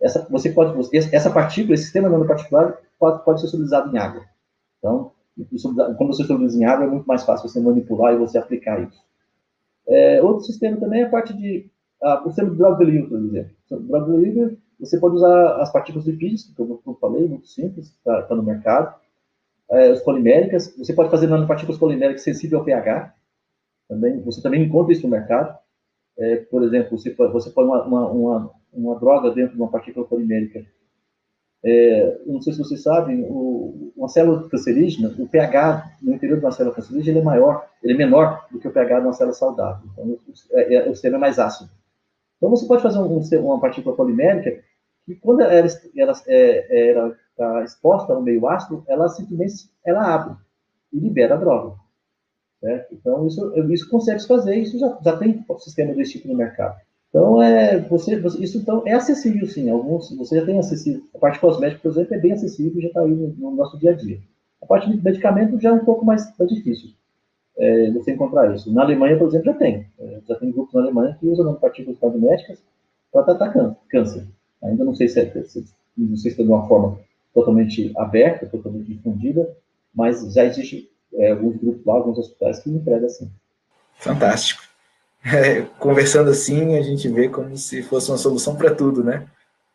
essa, você pode, essa partícula, esse sistema nanoparticular, pode, pode ser solubilizado em água. Então, quando você solubiliza em água, é muito mais fácil você manipular e você aplicar isso. É, outro sistema também é a parte de. o sistema de drug delivery, por exemplo. O drug delivery, você pode usar as partículas lipídicas, que eu, eu falei, muito simples, está tá no mercado. É, as poliméricas, você pode fazer nanopartículas poliméricas sensíveis ao pH. Também, você também encontra isso no mercado. É, por exemplo, você, você põe uma, uma, uma uma droga dentro de uma partícula polimérica. É, não sei se vocês sabem, o, uma célula cancerígena, o pH no interior de uma célula cancerígena é maior, ele é menor do que o pH de uma célula saudável. Então, é, é, o sistema é mais ácido. Então, você pode fazer um, uma partícula polimérica que, quando ela está é, tá exposta ao meio ácido, ela simplesmente ela abre e libera a droga. Certo? Então, isso, isso consegue fazer, isso já, já tem sistema desse tipo no mercado. Então, é, você, você, isso então, é acessível, sim. Alguns, você já tem acessível. A parte cosmética, por exemplo, é bem acessível e já está aí no, no, nosso dia a dia. A parte de medicamento já é um pouco mais, mais difícil é, você encontrar isso. Na Alemanha, por exemplo, já tem. É, já tem grupos na Alemanha que usam partículas magnéticas para tratar câncer. Ainda não sei se, é, se, não sei se é de uma forma totalmente aberta, totalmente difundida, mas já existe é, alguns grupos lá, alguns hospitais que entregam assim. Fantástico é, conversando assim, a gente vê como se fosse uma solução para tudo, né?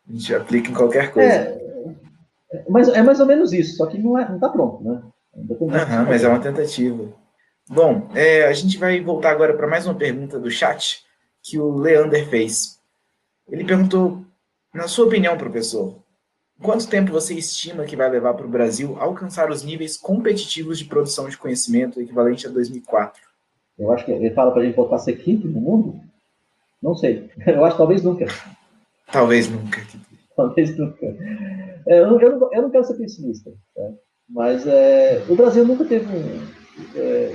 A gente aplica em qualquer coisa. É, mas é mais ou menos isso, só que não está é, pronto, né? Mas é uma tentativa. Bom, é, a gente vai voltar agora para mais uma pergunta do chat que o Leander fez. Ele perguntou, na sua opinião, professor, quanto tempo você estima que vai levar para o Brasil alcançar os níveis competitivos de produção de conhecimento equivalente a 2004? Eu acho que ele fala para a gente voltar a ser quinto no mundo? Não sei. Eu acho que talvez nunca. Talvez nunca. Talvez nunca. É, eu, eu, não, eu, não, quero ser pessimista, tá? mas é, o Brasil nunca teve um. É,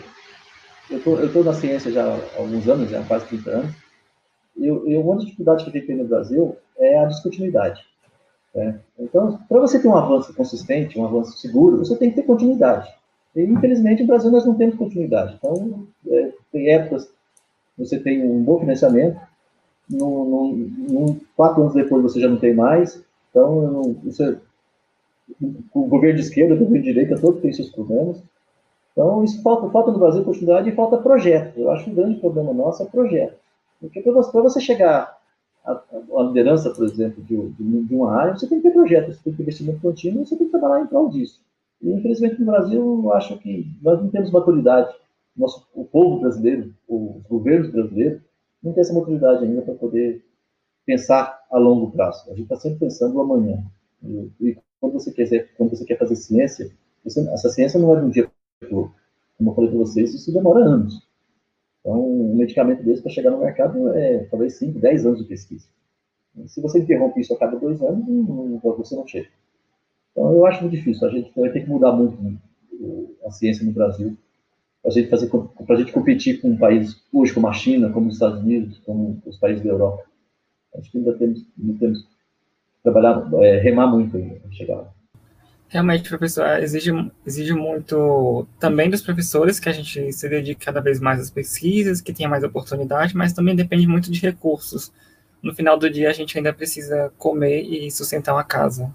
eu estou na ciência já há alguns anos, já há quase 30 anos, e, e uma das dificuldades que a gente tem no Brasil é a descontinuidade. Né? Então, para você ter um avanço consistente, um avanço seguro, você tem que ter continuidade. E, infelizmente, no Brasil nós não temos continuidade. Então, é, tem épocas você tem um bom financiamento, no, quatro anos depois você já não tem mais. Então, o governo de esquerda, o governo de direita, todos têm seus problemas. Então, isso falta, falta no Brasil continuidade e falta projeto. Eu acho que o grande problema nosso é projeto. Porque para você, chegar à, liderança, por exemplo, de, de, uma área, você tem que ter projeto, você tem que ter investimento contínuo, você tem que trabalhar em prol disso. E, infelizmente, no Brasil, eu acho que nós não temos maturidade. Nosso, o povo brasileiro, os governos brasileiros, não tem essa maturidade ainda para poder pensar a longo prazo. A gente está sempre pensando no amanhã. E, e, quando você quer, quando você quer fazer ciência, você, essa ciência não é de um dia como eu falei para vocês, isso demora anos. Então, um medicamento desse para chegar no mercado é talvez 5, 10 anos de pesquisa. Se você interrompe isso a cada dois anos, você não chega. Então, eu acho muito difícil. A gente vai ter que mudar muito né, a ciência no Brasil para a gente fazer, gente competir com um país hoje como a China, como os Estados Unidos, como os países da Europa. Acho que ainda temos, ainda temos que trabalhar, é, remar muito para chegar lá. Realmente, professor, exige, exige muito também dos professores que a gente se dedique cada vez mais às pesquisas, que tenha mais oportunidade, mas também depende muito de recursos. No final do dia, a gente ainda precisa comer e sustentar uma casa.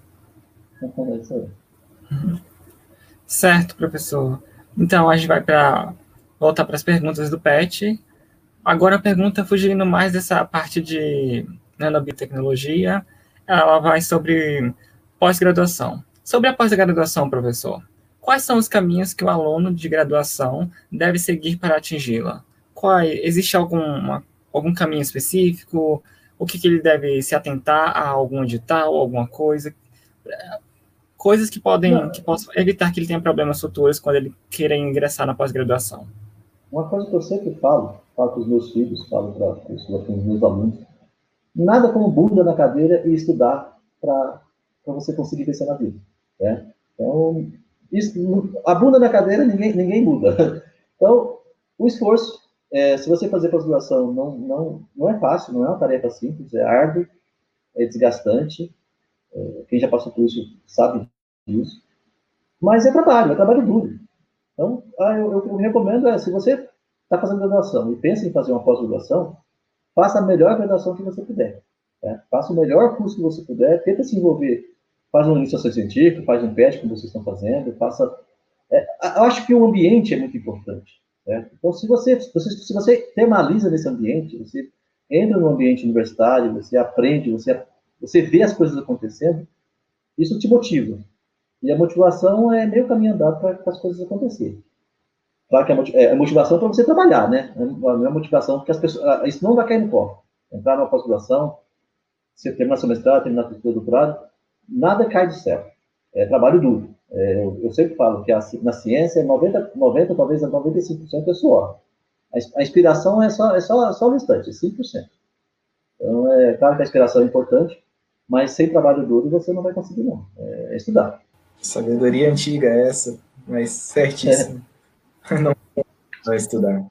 Certo, professor. Então, a gente vai para voltar para as perguntas do PET. Agora, a pergunta fugindo mais dessa parte de nanobiotecnologia, ela vai sobre pós-graduação. Sobre a pós-graduação, professor, quais são os caminhos que o aluno de graduação deve seguir para atingi-la? Existe alguma, algum caminho específico? O que, que ele deve se atentar a algum edital, alguma coisa? Coisas que podem, que possam evitar que ele tenha problemas futuros quando ele queira ingressar na pós-graduação. Uma coisa que eu sempre falo, falo para os meus filhos, falo para os meus alunos, nada como bunda na cadeira e estudar para você conseguir crescer na vida. Né? Então, isso, a bunda na cadeira ninguém, ninguém muda. Então, o esforço, é, se você fazer pós-graduação, não, não, não é fácil, não é uma tarefa simples, é árduo, é desgastante. É, quem já passou por isso sabe disso. Mas é trabalho, é trabalho duro. Então, ah, eu, eu, eu recomendo é, se você está fazendo graduação e pensa em fazer uma pós-graduação, faça a melhor graduação que você puder. Né? Faça o melhor curso que você puder, tenta se envolver faz uma iniciação científica, faz um PET, como vocês estão fazendo, faça... É, eu acho que o ambiente é muito importante. Certo? Então, se você, se você, temaliza nesse ambiente, você entra no ambiente universitário, você aprende, você, você vê as coisas acontecendo, isso te motiva. E a motivação é meio caminho andado para as coisas acontecerem. Claro que a, é, a motivação é para você trabalhar, né? Não é motivação porque as pessoas, isso não vai cair no copo. Entrar numa pós-graduação, você terminar seu mestrado, terminar seu doutorado, nada cai do céu. É trabalho duro. É, eu, eu, sempre falo que a, na ciência, 90, 90 talvez 95% é suor. A, a, inspiração é só, é só, só instante, é 5%. Então, é claro que a inspiração é importante, mas sem trabalho duro você não vai conseguir, não. É, é estudar. Sabedoria antiga é essa, mas certíssimo. É. Não vai estudar.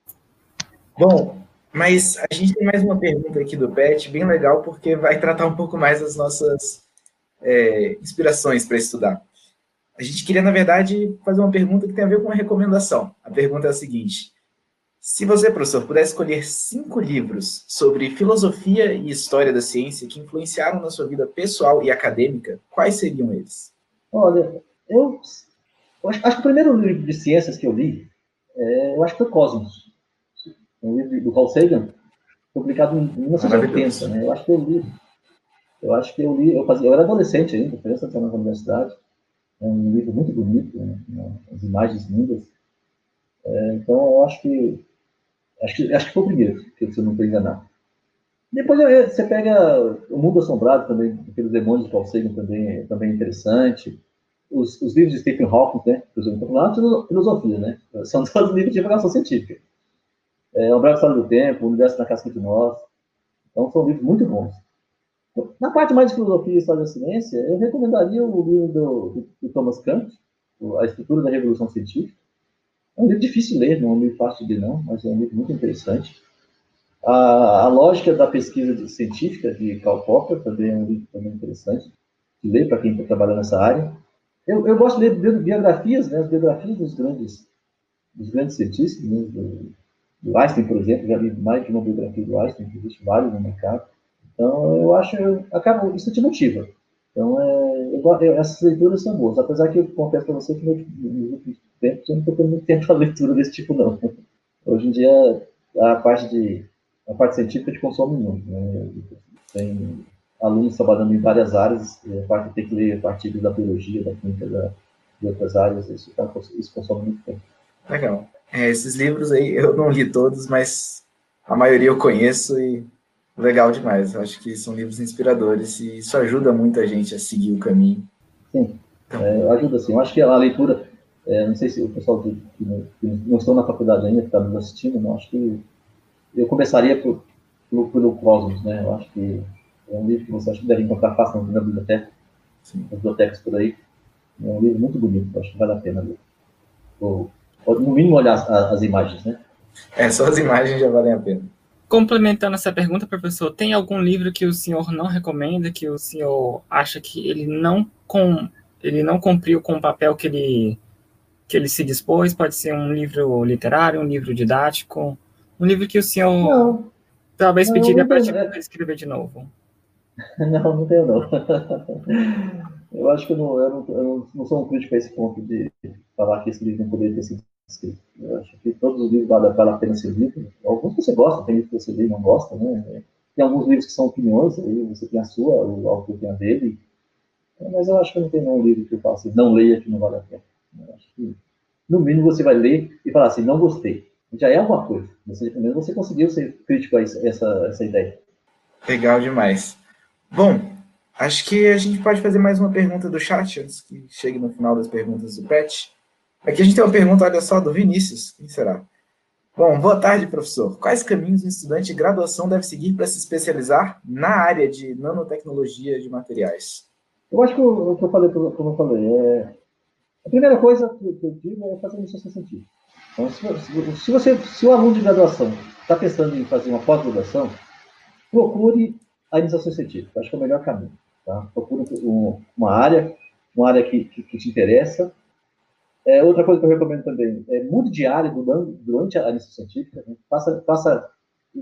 Bom, mas a gente tem mais uma pergunta aqui do Pet, bem legal, porque vai tratar um pouco mais das nossas é, inspirações para estudar. A gente queria, na verdade, fazer uma pergunta que tem a ver com uma recomendação. A pergunta é a seguinte: se você, professor, pudesse escolher cinco livros sobre filosofia e história da ciência que influenciaram na sua vida pessoal e acadêmica, quais seriam eles? Olha, eu, acho, acho, que o primeiro livro de ciências que eu li, é, eu acho que foi Cosmos, um livro do Carl Sagan, publicado em 1980. Né? Eu acho que eu li eu acho que eu li, eu, fazia, eu era adolescente ainda, criança na universidade, é um livro muito bonito, né, as imagens lindas. É, então, eu acho que, acho que acho que foi o primeiro, se eu não estou enganado. Depois você pega O Mundo Assombrado também, aqueles demônios de Paul Sagan também, também é interessante. Os, os, livros de Stephen Hawking, né? Por exemplo, falando filosofia, né? São todos livros de divulgação científica. É, o Breve História do Tempo, O Universo na Casca de Nós. Então, são livros muito bons. Na parte mais de filosofia e história da ciência, eu recomendaria o livro do, do, Thomas Kant, A Estrutura da Revolução Científica. É um livro difícil de ler, não é um livro fácil de ler, não, mas é um livro muito interessante. A, a Lógica da Pesquisa Científica, de Karl Popper, também é um livro também interessante de ler para quem está trabalhando nessa área. Eu, eu, gosto de ler biografias, né, as biografias dos grandes, dos grandes cientistas, né, do, do Einstein, por exemplo, já li mais de uma biografia do Einstein, que existe vários no mercado. Então, eu acho, acaba, isso te motiva. Então, é, eu, eu, essas leituras são boas, apesar que eu confesso para você que nos últimos tempos eu não estou tendo muito tempo para leitura desse tipo, não. Hoje em dia, a parte, de, a parte científica te consome muito. Né? Tem alunos trabalhando em várias áreas, a parte tem que ler artigos da biologia, da química, da, de outras áreas, isso, tá, isso consome muito tempo. Legal. É, esses livros aí eu não li todos, mas a maioria eu conheço e legal demais. Eu acho que são livros inspiradores e isso ajuda muita gente a seguir o caminho. Sim, então, é, ajuda sim. Eu acho que a leitura, é, não sei se o pessoal que, que, não estão na faculdade ainda, que está nos assistindo, não, acho que eu começaria por, por, pelo Cosmos, né? Eu acho que é um livro que você acha que deve encontrar fácil na biblioteca, sim. nas bibliotecas por aí. É um livro muito bonito, acho que vale a pena ler. Ou, ou no mínimo olhar as, as, imagens, né? É, só as imagens já valem a pena. Complementando essa pergunta, professor, tem algum livro que o senhor não recomenda, que o senhor acha que ele não, com, ele não cumpriu com o papel que ele, que ele se dispôs? Pode ser um livro literário, um livro didático, um livro que o senhor não, talvez pediria para escrever de novo. Não, não tenho não. Eu acho que eu não, eu não, eu não sou um crítico a esse ponto de falar que esse livro não poderia ter sido. Eu acho que todos os livros valem, valem a pena ser lidos. Alguns você gosta, tem livros que você lê e não gosta, né? Tem alguns livros que são opiniões, aí você tem a sua, o autor tem a dele. Mas eu acho que não tem nenhum livro que eu falo assim, não leia que não vale a pena. Eu acho que, no mínimo, você vai ler e falar assim, não gostei. Já é alguma coisa. Você, pelo menos você conseguiu ser crítico a essa, essa ideia. Legal demais. Bom, acho que a gente pode fazer mais uma pergunta do chat antes que chegue no final das perguntas do PET. Aqui a gente tem uma pergunta, olha só, do Vinícius. Quem será? Bom, boa tarde, professor. Quais caminhos um estudante de graduação deve seguir para se especializar na área de nanotecnologia de materiais? Eu acho que o, que eu falei, como eu falei, é... a primeira coisa que eu digo é fazer iniciação científica. Então, se, você, se o aluno de graduação está pensando em fazer uma pós-graduação, procure a iniciação científica. Acho que é o melhor caminho. Tá? Procura um, uma área, uma área que, que, que te interessa. É, outra coisa que eu recomendo também é mude de área durante a iniciação científica. Né? Faça, faça,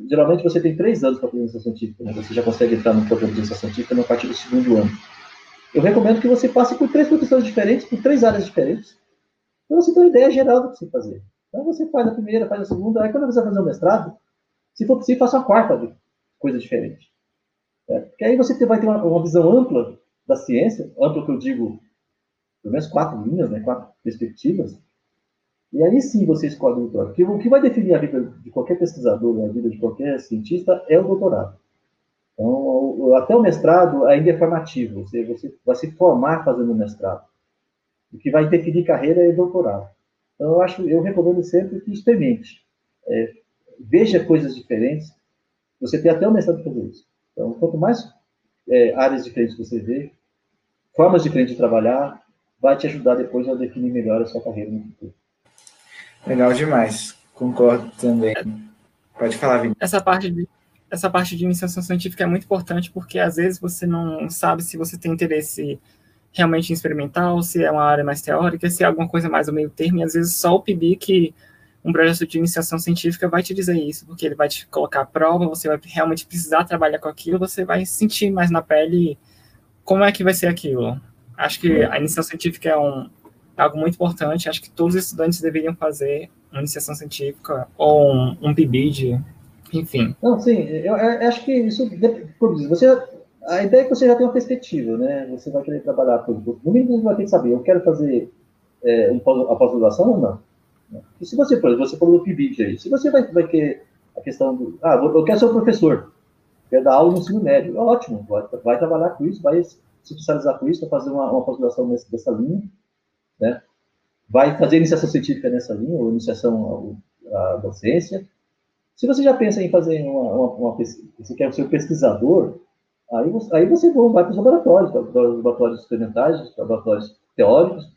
geralmente você tem três anos para fazer iniciação científica. Né? Você já consegue entrar no programa de iniciação científica a partir do segundo ano. Eu recomendo que você passe por três professores diferentes, por três áreas diferentes, para você ter uma ideia geral do que você fazer. Então você faz a primeira, faz a segunda, aí quando você vai fazer o mestrado, se for possível, faça a quarta coisa diferente. É, porque aí você vai ter uma, uma, visão ampla da ciência, ampla que eu digo, pelo menos quatro linhas, né, quatro perspectivas, e aí sim você escolhe o doutorado. Porque o que vai definir a vida de qualquer pesquisador, a vida de qualquer cientista, é o doutorado. Então, até o mestrado ainda é formativo, você, você vai se formar fazendo o mestrado. O que vai definir carreira é doutorado. Então, eu, acho, eu recomendo sempre que experimente. É, veja coisas diferentes. Você tem até o mestrado para fazer isso. Então, quanto mais é, áreas diferentes você vê, formas diferentes de trabalhar, vai te ajudar depois a definir melhor a sua carreira no futuro. Legal demais. Concordo também. Pode falar, Vini. Essa parte de essa parte de iniciação científica é muito importante porque às vezes você não sabe se você tem interesse realmente em experimental, se é uma área mais teórica, se é alguma coisa mais ao meio termo, e às vezes só o PIBIC um projeto de iniciação científica vai te dizer isso, porque ele vai te colocar à prova, você vai realmente precisar trabalhar com aquilo, você vai sentir mais na pele como é que vai ser aquilo. Acho que a iniciação científica é um, algo muito importante, acho que todos os estudantes deveriam fazer uma iniciação científica ou um, um PIBID, enfim. Não, sim, eu, eu acho que isso, você, a ideia é que você já tem uma perspectiva, né? Você vai querer trabalhar por, no mínimo você vai ter que saber, eu quero fazer é, um, a pós-graduação ou não? E se você, por exemplo, você falou do PIBID aí, se você vai, vai ter a questão do, ah, eu quero ser um professor, quero dar aula no ensino médio, ótimo, vai, vai trabalhar com isso, vai se especializar com isso, fazer uma, uma pós-graduação linha, né? vai fazer iniciação científica nessa linha, ou iniciação à, docência. Se você já pensa em fazer uma, uma, uma você quer ser um pesquisador, aí você, aí você vai para os laboratórios, para os laboratórios experimentais, laboratórios teóricos,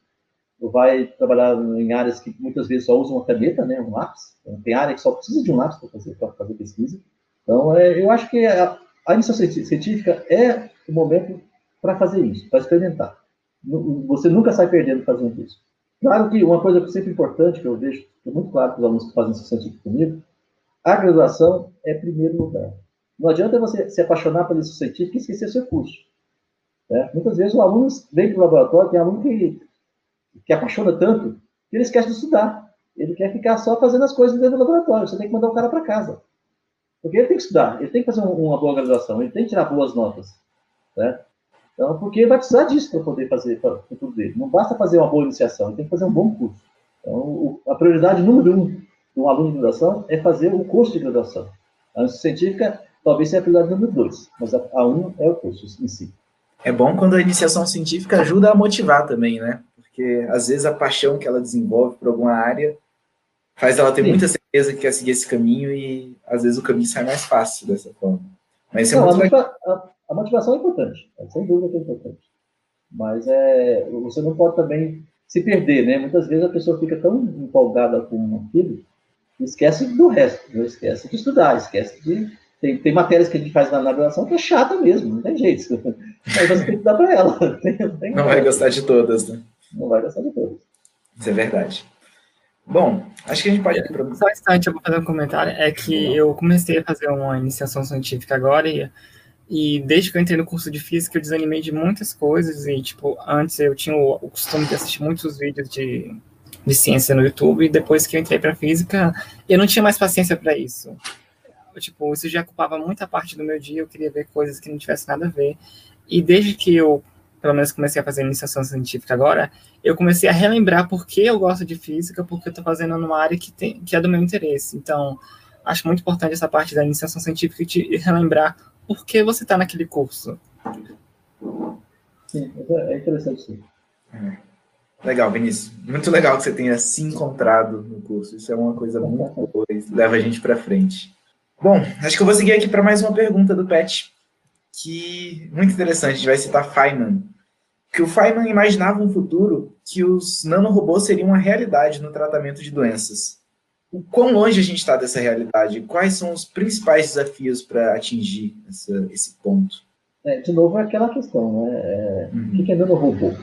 vai trabalhar em áreas que muitas vezes só usam uma caneta, né, um lápis. Então, tem área que só precisa de um lápis para fazer, fazer pesquisa. Então, é, eu acho que a, a iniciação científica é o momento para fazer isso, para experimentar. Você nunca sai perdendo fazendo isso. Claro que uma coisa sempre importante que eu vejo, que é muito claro para os alunos que fazem iniciação científica comigo, a graduação é primeiro lugar. Não adianta você se apaixonar iniciação científica e esquecer seu curso. Né? Muitas vezes o aluno vem para o laboratório, tem aluno que, que apaixona tanto que ele esquece de estudar. Ele quer ficar só fazendo as coisas dentro do laboratório. Você tem que mandar o cara para casa. Porque ele tem que estudar, ele tem que fazer uma boa graduação, ele tem que tirar boas notas. Né? Então, porque vai precisar disso para poder fazer para tudo dele. Não basta fazer uma boa iniciação, ele tem que fazer um bom curso. Então, o, a prioridade número um de um aluno de graduação é fazer o curso de graduação. A científica talvez seja a prioridade número dois, mas a, a um é o curso em si. É bom quando a iniciação científica ajuda a motivar também, né? Porque às vezes a paixão que ela desenvolve por alguma área faz ela ter Sim. muita certeza que quer seguir esse caminho e às vezes o caminho sai mais fácil dessa forma. Mas Não, é muito a, a, motivação é importante, é, sem dúvida que é importante. Mas é, você não pode também se perder, né? Muitas vezes a pessoa fica tão empolgada com aquilo que esquece do resto, né? esquece de estudar, esquece de. Tem, tem matérias que a gente faz na, graduação que é chata mesmo, não tem jeito. Aí você tem que dar para ela. Tem, tem não vai gostar de todas, né? Não vai gostar de todas. Isso é verdade. Bom, acho que a gente pode. Só um instante, eu vou fazer um comentário. É que eu comecei a fazer uma iniciação científica agora e, e desde que eu entrei no curso de física eu desanimei de muitas coisas. E, tipo, antes eu tinha o, costume de assistir muitos vídeos de, de ciência no YouTube e depois que eu entrei para física eu não tinha mais paciência para isso. Eu, tipo, isso já ocupava muita parte do meu dia. Eu queria ver coisas que não tivessem nada a ver. E desde que eu pelo menos comecei a fazer iniciação científica agora, eu comecei a relembrar por que eu gosto de física, porque eu estou fazendo numa área que, tem, que é do meu interesse. Então, acho muito importante essa parte da iniciação científica e relembrar por que você está naquele curso. Sim, é interessante sim. É. Legal, Vinícius. Muito legal que você tenha se encontrado no curso. Isso é uma coisa muito boa e leva a gente para frente. Bom, acho que eu vou seguir aqui para mais uma pergunta do Pet que muito interessante, a gente vai citar Feynman, que o Feynman imaginava um futuro que os nanorobôs seriam uma realidade no tratamento de doenças. O quão longe a gente está dessa realidade? Quais são os principais desafios para atingir essa, esse ponto? É, de novo, é aquela questão, né? É, uhum. O que é nanorobô?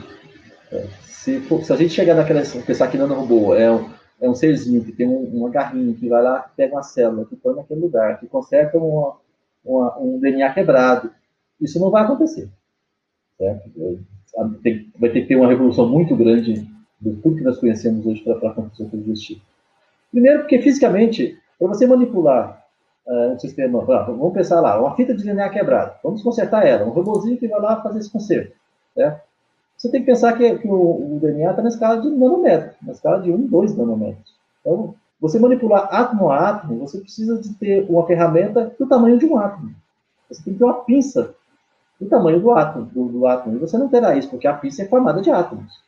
É, se, for, se a gente chegar naquela. pensar que nanorobô é um, é um serzinho que tem um, uma garrinha que vai lá, pega uma célula, que põe naquele lugar, que conserta uma, uma, um DNA quebrado, isso não vai acontecer. Certo? Tem, vai ter que ter uma revolução muito grande do tudo que nós conhecemos hoje para acontecer tudo existir. Primeiro, porque fisicamente, para você manipular uh, um sistema, vamos pensar lá, uma fita de DNA quebrada, vamos consertar ela, um robôzinho que vai lá fazer esse conserto. Certo? Você tem que pensar que, que o, o, DNA está na escala de nanômetro, na escala de 1, 2 nanômetros. Então, você manipular átomo a átomo, você precisa de ter uma ferramenta do tamanho de um átomo. Você tem que ter uma pinça do tamanho do átomo, do, do átomo. E você não terá isso, porque a pista é formada de átomos.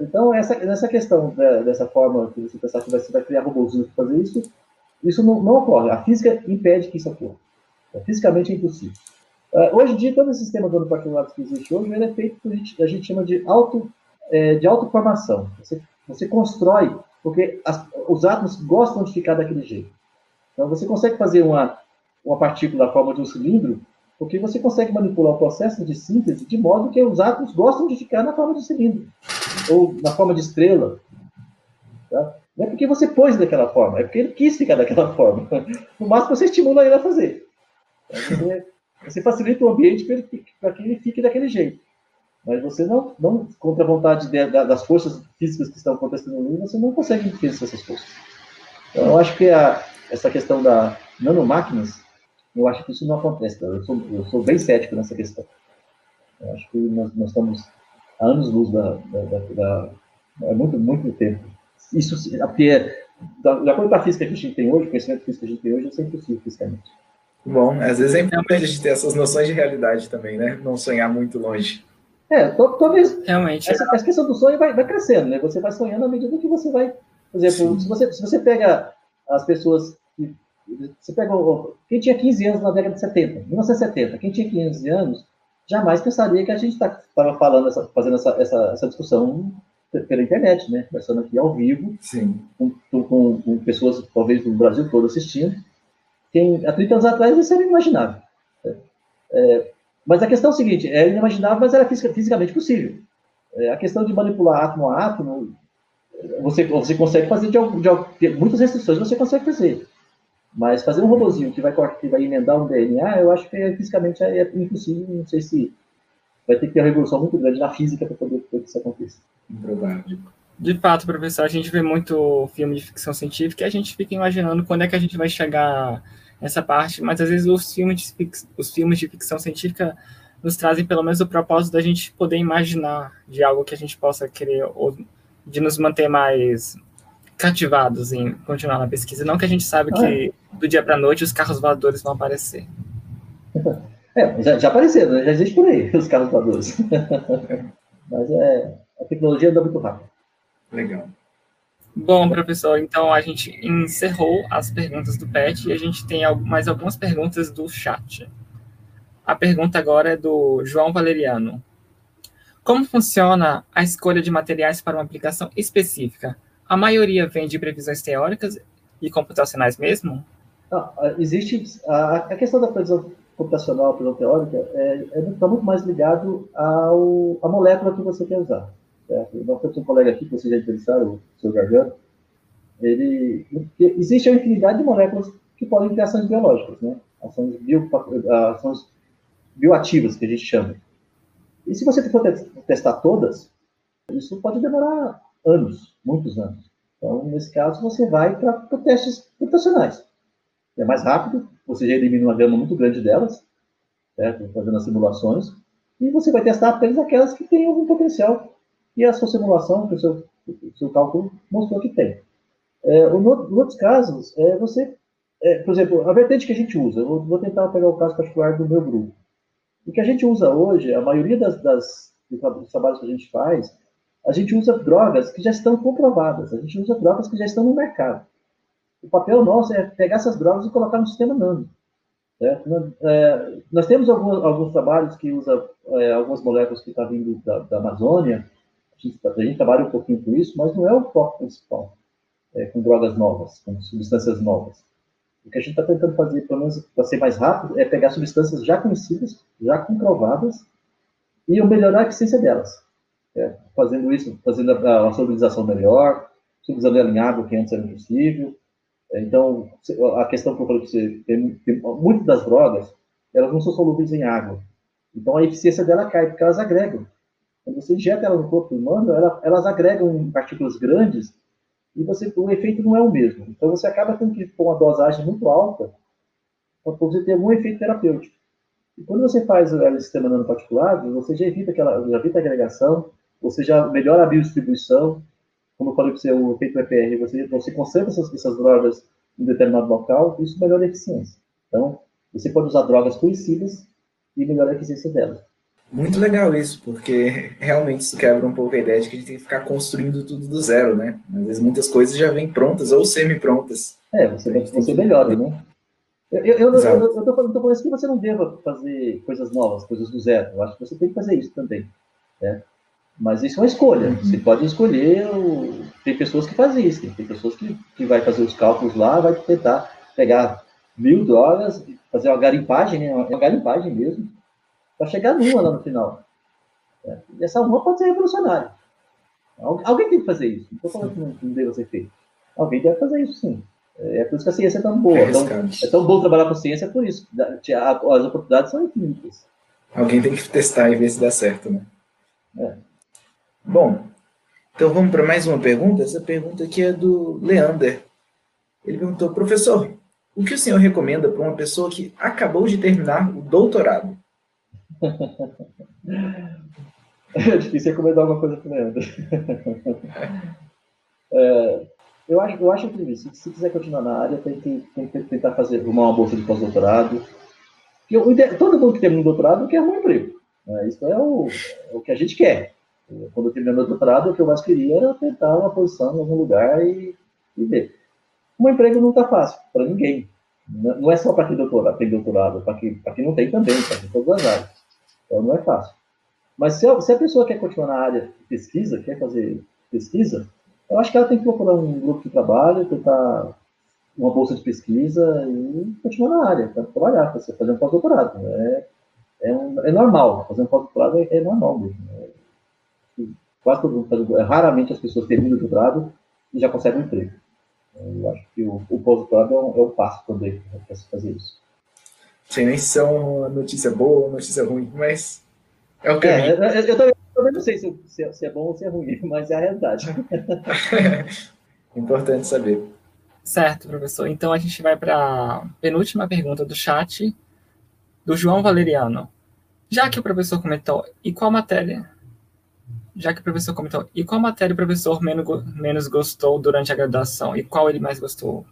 Então, essa, essa questão né, dessa forma que você pensar que você vai criar robôzinhos para fazer isso, isso não, não, ocorre. A física impede que isso ocorra. É, fisicamente é impossível. Uh, hoje em dia, todo esse sistema de particulares que existe hoje, ele é feito por a gente, a gente chama de auto é, de autoformação. Você, você constrói, porque as, os átomos gostam de ficar daquele jeito. Então, você consegue fazer uma, uma partícula da forma de um cilindro porque você consegue manipular o processo de síntese de modo que os átomos gostam de ficar na forma de cilindro, ou na forma de estrela. Tá? Não é porque você pôs daquela forma, é porque ele quis ficar daquela forma. No máximo, você estimula ele a fazer. Você, você facilita o ambiente para que ele fique daquele jeito. Mas você não, não contra a vontade de, das forças físicas que estão acontecendo ali, você não consegue vencer essas forças. Então, eu acho que a, essa questão da nanomáquinas eu acho que isso não acontece. Eu sou, eu sou bem cético nessa questão. Eu acho que nós, nós estamos a anos-luz da, da, da, da, É muito, muito tempo. Isso, porque, de acordo com a física que a gente tem hoje, o conhecimento físico que a gente tem hoje, é impossível fisicamente. Bom, às vezes é importante a gente ter essas noções de realidade também, né? Não sonhar muito longe. É, talvez. Realmente. Essa, essa questão do sonho vai, vai crescendo, né? Você vai sonhando à medida que você vai. Por exemplo, se você, se você pega as pessoas que você pegou quem tinha 15 anos na década de 70, 1970, quem tinha 15 anos jamais pensaria que a gente estava tá, falando, essa, fazendo essa, essa, essa, discussão pela internet, né? Conversando aqui ao vivo, com, com, com, pessoas, talvez, do Brasil todo assistindo. Quem, há 30 anos atrás isso era inimaginável. É, mas a questão é o seguinte: é inimaginável, mas era fisicamente possível. É, a questão de manipular átomo a átomo, você, você consegue fazer de, de, de muitas restrições, você consegue fazer. Mas fazer um robozinho que vai, que vai emendar um DNA, eu acho que é, fisicamente é, é impossível. Não sei se vai ter que ter uma revolução muito grande na física para poder que isso aconteça. Improvável. De fato, professor, a gente vê muito filme de ficção científica e a gente fica imaginando quando é que a gente vai chegar nessa parte, mas às vezes os filmes de, os filmes de ficção científica nos trazem pelo menos o propósito da gente poder imaginar de algo que a gente possa querer, ou de nos manter mais cativados em continuar na pesquisa. Não que a gente sabe ah, que é. do dia para a noite os carros voadores vão aparecer. É, já, já apareceram, né? já existe por aí os carros voadores. Mas é, a tecnologia anda muito rápido. Legal. Bom, professor, então a gente encerrou as perguntas do PET e a gente tem mais algumas perguntas do chat. A pergunta agora é do João Valeriano. Como funciona a escolha de materiais para uma aplicação específica? A maioria vem de previsões teóricas e computacionais mesmo? Ah, existe a, a, questão da previsão computacional, previsão teórica, está é, é, tá muito mais ligado ao, à molécula que você quer usar. Certo? Nós temos um colega aqui que vocês já entrevistaram, o seu Gargano, ele, existe uma infinidade de moléculas que podem ter ações biológicas, né? ações, bio, ações bioativas, que a gente chama. E se você for testar todas, isso pode demorar anos, muitos anos. Então, nesse caso, você vai para testes computacionais. É mais rápido, você já elimina uma gama muito grande delas, certo? fazendo as simulações, e você vai testar apenas aquelas que têm algum potencial e a sua simulação, o seu, o seu cálculo mostrou que tem. É, em outros casos, é, você, é, por exemplo, a vertente que a gente usa, eu vou tentar pegar o caso particular do meu grupo. O que a gente usa hoje, a maioria das, das, dos trabalhos que a gente faz, a gente usa drogas que já estão comprovadas, a gente usa drogas que já estão no mercado. O papel nosso é pegar essas drogas e colocar no sistema nano. É, nós temos alguns, alguns, trabalhos que usam é, algumas moléculas que estão tá vindo da, da Amazônia, a gente, a gente, trabalha um pouquinho com isso, mas não é o foco principal, é, com drogas novas, com substâncias novas. O que a gente está tentando fazer, pelo menos para ser mais rápido, é pegar substâncias já conhecidas, já comprovadas, e melhorar a eficiência delas. É, fazendo isso, fazendo a, a solubilização melhor, ela em água, que antes era impossível. É, então, a questão que eu falei para você, tem, tem, muitas das drogas, elas não são solúveis em água. Então, a eficiência dela cai, porque elas agregam. Quando você injeta ela no corpo humano, ela, elas agregam partículas grandes e você, o efeito não é o mesmo. Então você acaba tendo que pôr uma dosagem muito alta para você ter algum efeito terapêutico. E quando você faz o sistema nanoparticulado, você já evita aquela, já evita a agregação, você já melhora a biodistribuição. Como eu falei para você, o efeito EPR, você, você concentra essas, essas drogas em determinado local, isso melhora a eficiência. Então, você pode usar drogas conhecidas e melhorar a eficiência delas. Muito legal isso, porque realmente isso quebra um pouco a ideia de que a gente tem que ficar construindo tudo do zero, né? Às vezes muitas coisas já vêm prontas ou semi-prontas. É, você, você melhora, né? Eu, eu, eu, eu, eu tô falando, tô falando que você não deva fazer coisas novas, coisas do zero. Eu acho que você tem que fazer isso também. Né? Mas isso é uma escolha. Uhum. Você pode escolher. O... Tem pessoas que fazem isso. Tem pessoas que, que vai fazer os cálculos lá, vai tentar pegar mil drogas, fazer uma garimpagem, né? Uma garimpagem mesmo para chegar numa lá no final. É. E essa uma pode ser revolucionária. Alguém tem que fazer isso. Não estou falando que não, não deve ser feito. Alguém deve fazer isso, sim. É por isso que a ciência é tão boa. É, tão, é tão bom trabalhar com ciência por isso. As oportunidades são infinitas. Alguém tem que testar e ver se dá certo, né? É. Bom, então vamos para mais uma pergunta. Essa pergunta aqui é do Leander. Ele perguntou, professor, o que o senhor recomenda para uma pessoa que acabou de terminar o doutorado? é difícil recomendar alguma coisa para Leandro. é, eu acho, eu acho que se, se quiser continuar na área, tem que, tem que tentar fazer uma bolsa de pós-doutorado. Todo mundo que termina um doutorado quer um emprego. Né? Isso é o, é o que a gente quer. Quando eu terminei meu doutorado, o que eu mais queria era tentar uma posição em algum lugar e, e ver. Um emprego não está fácil para ninguém. Não é só para quem tem doutorado, para quem, quem não tem também, para todas as áreas. Então não é fácil. Mas se a, se a pessoa quer continuar na área de pesquisa, quer fazer pesquisa, eu acho que ela tem que procurar um grupo de trabalho, tentar uma bolsa de pesquisa e continuar na área, para trabalhar, para fazer um pós-doutorado. É, é, um, é, normal, fazer um pós-doutorado é, é, normal mesmo. É, quase todo mundo faz, é, raramente as pessoas terminam o doutorado e já conseguem um emprego. Eu acho que o, o pós-doutorado é, um, é um passo também para se fazer isso sei nem se é uma notícia boa ou notícia ruim, mas É o caminho. É, eu, eu, também, eu, também, não sei se, se, se, é bom ou se é ruim, mas é a realidade. Importante saber. Certo, professor. Então a gente vai para a penúltima pergunta do chat, do João Valeriano. Já que o professor comentou, e qual matéria? Já que o professor comentou, e qual matéria o professor menos, menos gostou durante a graduação? E qual ele mais gostou?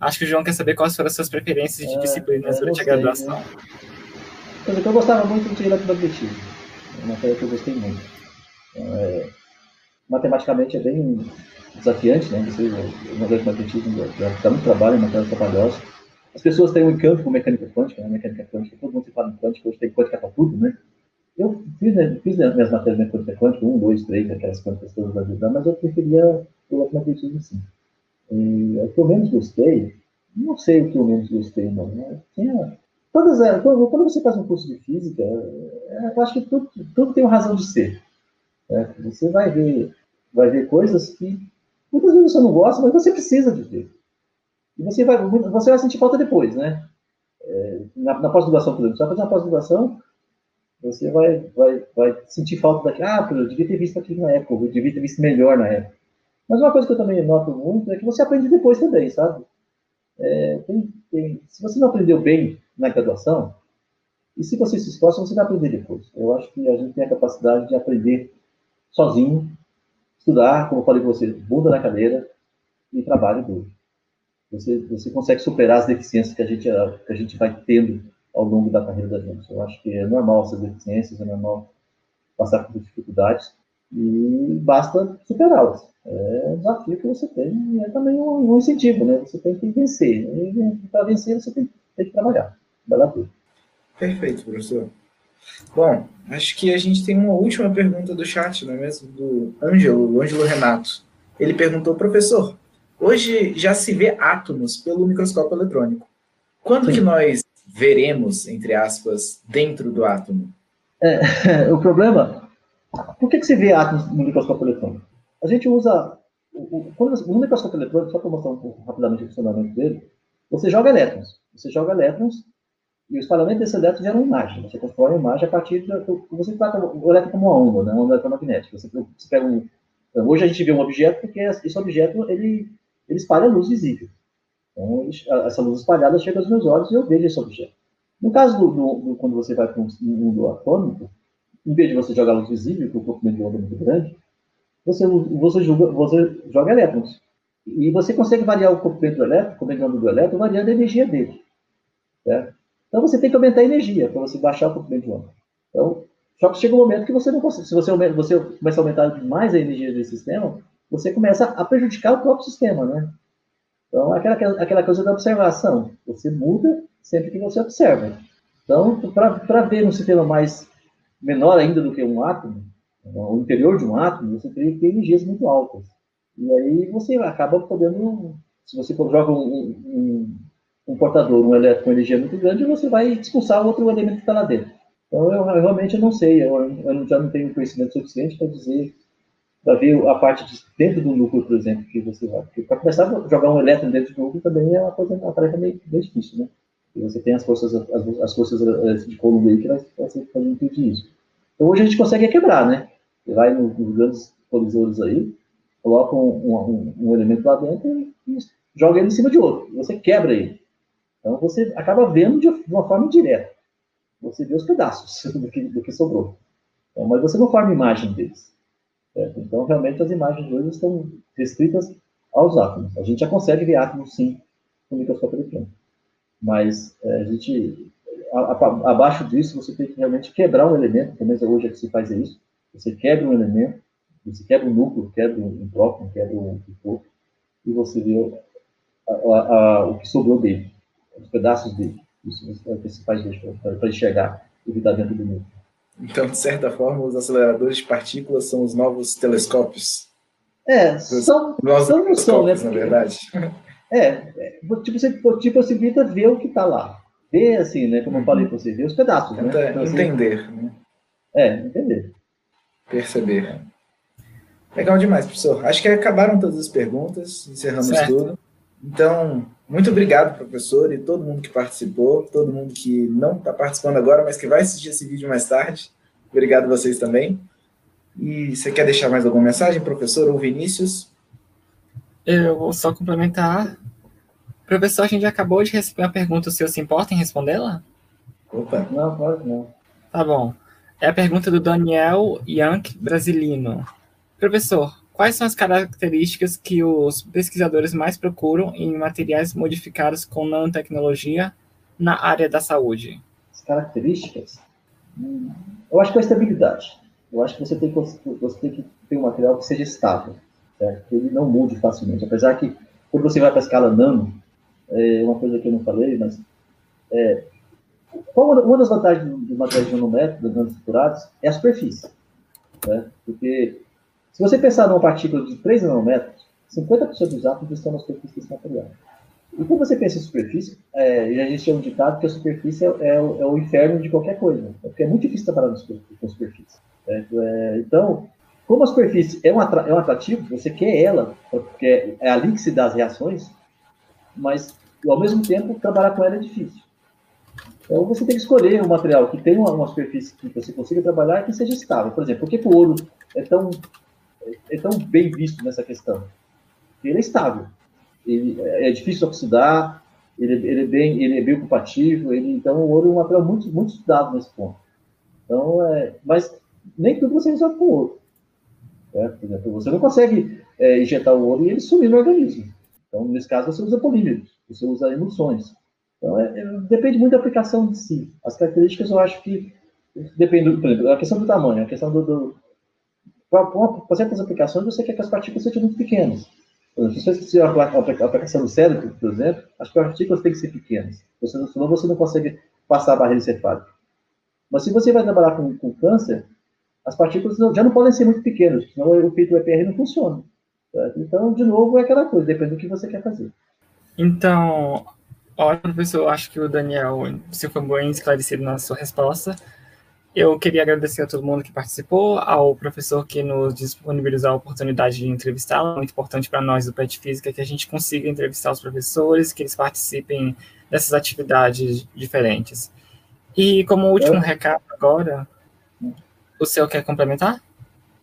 Acho que o João quer saber quais foram as suas preferências de é, disciplinas durante gostei, a graduação. Né? Eu gostava muito de eletromagnetismo. É uma matéria que eu gostei muito. É, matematicamente é bem desafiante, né? Você, o eletromagnetismo dá muito trabalho, é uma matéria trabalhosa. As pessoas têm um encanto com mecânica quântica, né? Mecânica quântica, todo mundo se fala em quântica, hoje tem quântica para tudo, né? Eu fiz, fiz minhas matérias de mecânica quântica, um, dois, três, aquelas quânticas todas da vida, mas eu preferia o eletromagnetismo sim. E, o que eu menos gostei, não sei o que eu menos gostei, não. Né? Tinha, todas, quando, quando você faz um curso de física, é, eu acho que tudo, tudo tem uma razão de ser. Né? Você vai ver, vai ver coisas que muitas vezes você não gosta, mas você precisa de ver. E você vai, você vai sentir falta depois, né? É, na, na pós-graduação, por exemplo, você vai fazer uma pós-graduação, você vai, vai, vai sentir falta daqui. Ah, eu devia ter visto aquilo na época, eu devia ter visto melhor na época. Mas uma coisa que eu também noto muito é que você aprende depois também, sabe? É, tem, tem, se você não aprendeu bem na graduação, e se você se esforça, você vai aprender depois. Eu acho que a gente tem a capacidade de aprender sozinho, estudar, como eu falei com você, bunda na cadeira e trabalho duro. Você, você consegue superar as deficiências que a, gente, que a gente vai tendo ao longo da carreira da gente. Eu acho que é normal essas deficiências, é normal passar por dificuldades e basta superá-las. É um desafio que você tem e é também um, um incentivo, né? Você tem que vencer. E para vencer, você tem, tem que trabalhar. Bela tudo. Perfeito, professor. Bom, acho que a gente tem uma última pergunta do chat, não é mesmo? Do Ângelo, Ângelo Renato. Ele perguntou, professor, hoje já se vê átomos pelo microscópio eletrônico. Quando Sim. que nós veremos, entre aspas, dentro do átomo? É, o problema, por que, que se vê átomos no microscópio eletrônico? A gente usa. O, o microscópio eletrônico, só para mostrar um pouco rapidamente o funcionamento dele, você joga elétrons. Você joga elétrons e o espalhamento desses elétrons gera uma imagem. Você constrói uma imagem a partir de. Você trata o elétron como uma onda, né? uma onda eletromagnética. Você, você pega um, hoje a gente vê um objeto porque esse objeto ele, ele espalha luz visível. Então, essa luz espalhada chega aos meus olhos e eu vejo esse objeto. No caso do, do, do quando você vai para um mundo atômico, em vez de você jogar luz visível, que o comprimento de onda é muito grande, você, você, joga, você joga elétrons. E você consegue variar o comprimento do elétron, o comprimento do elétron, variando a energia dele. Certo? Então você tem que aumentar a energia para você baixar o comprimento de onda. Então, só que chega um momento que você não consegue. Se você, você começa a aumentar mais a energia desse sistema, você começa a prejudicar o próprio sistema, né? Então, aquela, aquela coisa da observação. Você muda sempre que você observa. Então, para ver um sistema mais menor ainda do que um átomo, o interior de um átomo, você teria que ter energias muito altas. E aí você acaba podendo, se você joga um, um, um portador, um elétron com energia muito grande, você vai expulsar outro elemento que está lá dentro. Então, eu, eu realmente não sei, eu, eu, já não tenho conhecimento suficiente para dizer, para ver a parte de dentro do núcleo, por exemplo, que você vai. Para começar a jogar um elétron dentro do núcleo também é uma, coisa, uma tarefa meio, meio difícil, né? E você tem as forças, as, as forças eh, de Coulomb aí que elas, elas fazem impedir isso. Então, hoje a gente consegue quebrar, né? Você vai nos, nos grandes colisores aí, coloca um, um, um, elemento lá dentro e joga ele em cima de outro. Você quebra ele. Então você acaba vendo de, uma forma indireta. Você vê os pedaços do que, do que sobrou. Então, mas você não forma imagem deles. Certo? Então, realmente, as imagens hoje estão restritas aos átomos. A gente já consegue ver átomos, sim, com microscópio eletrônico. Mas é, a gente, a, a, abaixo disso, você tem que realmente quebrar um elemento, pelo menos hoje é que se faz isso, você quebra um elemento, você quebra um núcleo, quebra um próton, quebra um corpo, e você vê a, o que sobrou dele, os pedaços dele. Isso é o que se faz para enxergar o que está dentro do núcleo. Então, de certa forma, os aceleradores de partículas são os novos telescópios. É, são, novos são não são, né? na verdade. É, é tipo, você, tipo, você evita ver o que está lá. Ver, assim, né? Como eu falei para você, ver os pedaços, né? Então, assim, entender, né? É, entender perceber. Legal demais, professor. Acho que acabaram todas as perguntas, encerramos certo. tudo. Então, muito obrigado, professor, e todo mundo que participou, todo mundo que não está participando agora, mas que vai assistir esse vídeo mais tarde. Obrigado a vocês também. E você quer deixar mais alguma mensagem, professor ou Vinícius? Eu vou só complementar. Professor, a gente acabou de receber uma pergunta, o senhor se importa em respondê-la? Opa. Não, pode não. Tá bom. É a pergunta do Daniel Yank Brasilino. Professor, quais são as características que os pesquisadores mais procuram em materiais modificados com nanotecnologia na área da saúde? As características? Hum, eu acho que é a estabilidade. Eu acho que você tem que, você tem que ter um material que seja estável, certo? que ele não mude facilmente. Apesar que, quando você vai para a escala nano, é uma coisa que eu não falei, mas é, uma das vantagens dos materiais de nanométrico, dos nanoestruturados, é a superfície. Né? Porque, se você pensar numa partícula de 3 nanômetros, 50% dos átomos estão na superfície desse material. E quando você pensa em superfície, é, já existe um ditado que a superfície é, é, é, o inferno de qualquer coisa, porque é muito difícil trabalhar com superfície. É, então, como a superfície é um, é um atrativo, você quer ela, porque é ali que se dá as reações, mas, ao mesmo tempo, trabalhar com ela é difícil. Então, você tem que escolher um material que tenha uma, uma superfície que você consiga trabalhar e que seja estável. Por exemplo, por que o ouro é tão, é tão bem visto nessa questão? Ele é estável. Ele, é difícil oxidar, ele, ele, é bem, ele é bem ocupativo, ele, então o ouro é um material muito, muito estudado nesse ponto. Então, é, mas nem tudo você resolve com ouro. Né? Por exemplo, você não consegue é, injetar o ouro e ele sumir no organismo. Então, nesse caso, você usa polímeros, você usa emulsões. Então, é, é, depende muito da aplicação de si. As características, eu acho que depende, por exemplo, a questão do tamanho, a questão do. do para certas aplicações, você quer que as partículas sejam muito pequenas. Por se você a aplicação do cérebro, por exemplo, as partículas têm que ser pequenas. Senão você não consegue passar a barreira encefálica. Mas se você vai trabalhar com, com câncer, as partículas já não podem ser muito pequenas, senão o efeito EPR não funciona. Certo? Então, de novo, é aquela coisa, depende do que você quer fazer. Então, olha, professor, acho que o Daniel, você foi bem esclarecido na sua resposta. Eu queria agradecer a todo mundo que participou, ao professor que nos disponibilizou a oportunidade de entrevistá-lo. Muito importante para nós do PET Física que a gente consiga entrevistar os professores, que eles participem dessas atividades diferentes. E como último recado agora, o seu quer complementar?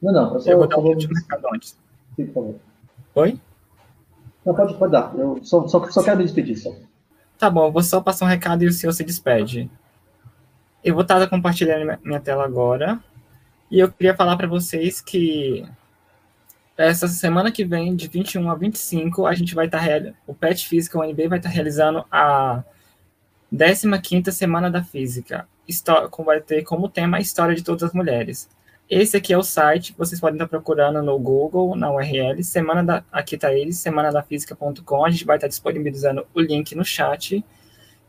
Não, não. Eu, só, eu vou dar um último recado antes. Sim, por favor. Oi? Não, pode, pode dar. Eu só, só, só quero me despedir. Só. Tá bom, eu vou só passar um recado e o senhor se despede. Eu vou estar compartilhando minha tela agora. E eu queria falar para vocês que essa semana que vem, de 21 a 25, a gente vai estar. O PET Física, UNB, vai estar realizando a 15 Semana da Física. Vai ter como tema a história de todas as mulheres. Esse aqui é o site, vocês podem estar procurando no Google, na URL, semana da, aqui está ele, semanadafísica.com, a gente vai estar disponibilizando o link no chat,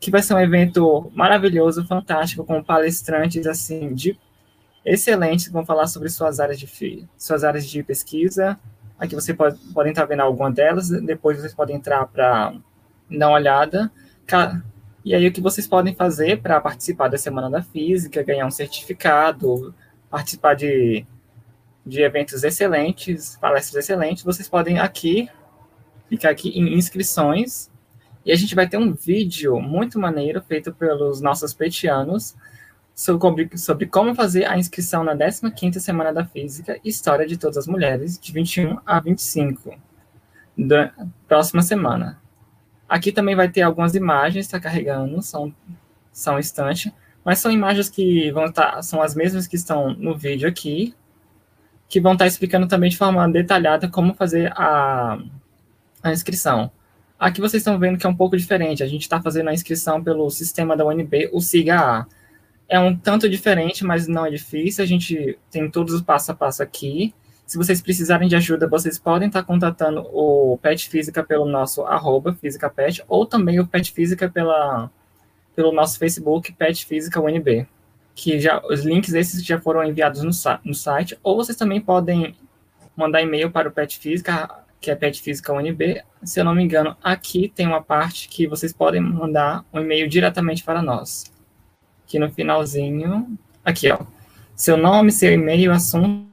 que vai ser um evento maravilhoso, fantástico, com palestrantes, assim, de excelentes, que vão falar sobre suas áreas de, suas áreas de pesquisa, aqui vocês pode, podem estar vendo alguma delas, depois vocês podem entrar para dar uma olhada, e aí, o que vocês podem fazer para participar da Semana da Física, ganhar um certificado, participar de, de eventos excelentes, palestras excelentes, vocês podem aqui, ficar aqui em inscrições, e a gente vai ter um vídeo muito maneiro feito pelos nossos petianos sobre, sobre como fazer a inscrição na 15ª Semana da Física História de Todas as Mulheres, de 21 a 25, da próxima semana. Aqui também vai ter algumas imagens, está carregando, são, são instante, mas são imagens que vão estar, tá, são as mesmas que estão no vídeo aqui, que vão estar tá explicando também de forma detalhada como fazer a, a inscrição. Aqui vocês estão vendo que é um pouco diferente, a gente está fazendo a inscrição pelo sistema da UNB, o SIGA-A. É um tanto diferente, mas não é difícil, a gente tem todos os passo a passo aqui, se vocês precisarem de ajuda, vocês podem estar contatando o Pet Física pelo nosso arroba FísicaPet, ou também o Pet Física pela, pelo nosso Facebook, Pet Física UNB, que já, os links esses já foram enviados no, no site, ou vocês também podem mandar e-mail para o Pet Física, que é Pet Física UNB. Se eu não me engano, aqui tem uma parte que vocês podem mandar um e-mail diretamente para nós. Aqui no finalzinho, aqui ó, seu nome, seu e-mail, assunto,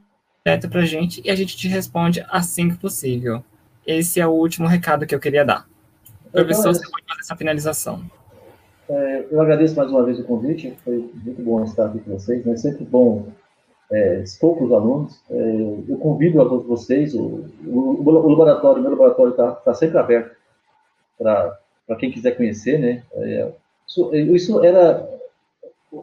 direto para a gente e a gente te responde assim que possível. Esse é o último recado que eu queria dar. Professor, você pode fazer essa finalização. É, eu agradeço mais uma vez o convite, foi muito bom estar aqui com vocês. É sempre bom é, poucos alunos. É, eu convido a todos vocês, o, o, o laboratório, meu laboratório está tá sempre aberto para quem quiser conhecer, né? É, isso, isso, era,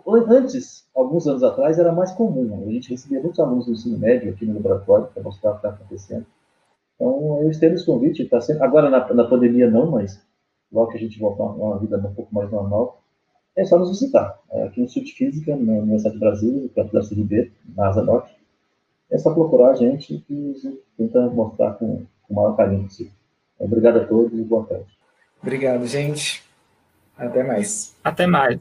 antes, alguns anos atrás, era mais comum. A gente recebia muitos alunos do ensino médio aqui no laboratório para mostrar o que está acontecendo. Então, eu estendo esse convite, tá sempre, agora na, na pandemia não, mas logo que a gente voltar a uma vida um pouco mais normal, é só nos visitar. É, aqui no Instituto de Física, na Universidade de Brasília, no Campo da Ribeiro, na Asa Norte. É só procurar a gente e tenta mostrar com, com o maior carinho possível. Obrigado a todos e boa tarde. Obrigado, gente. Até mais. Até mais.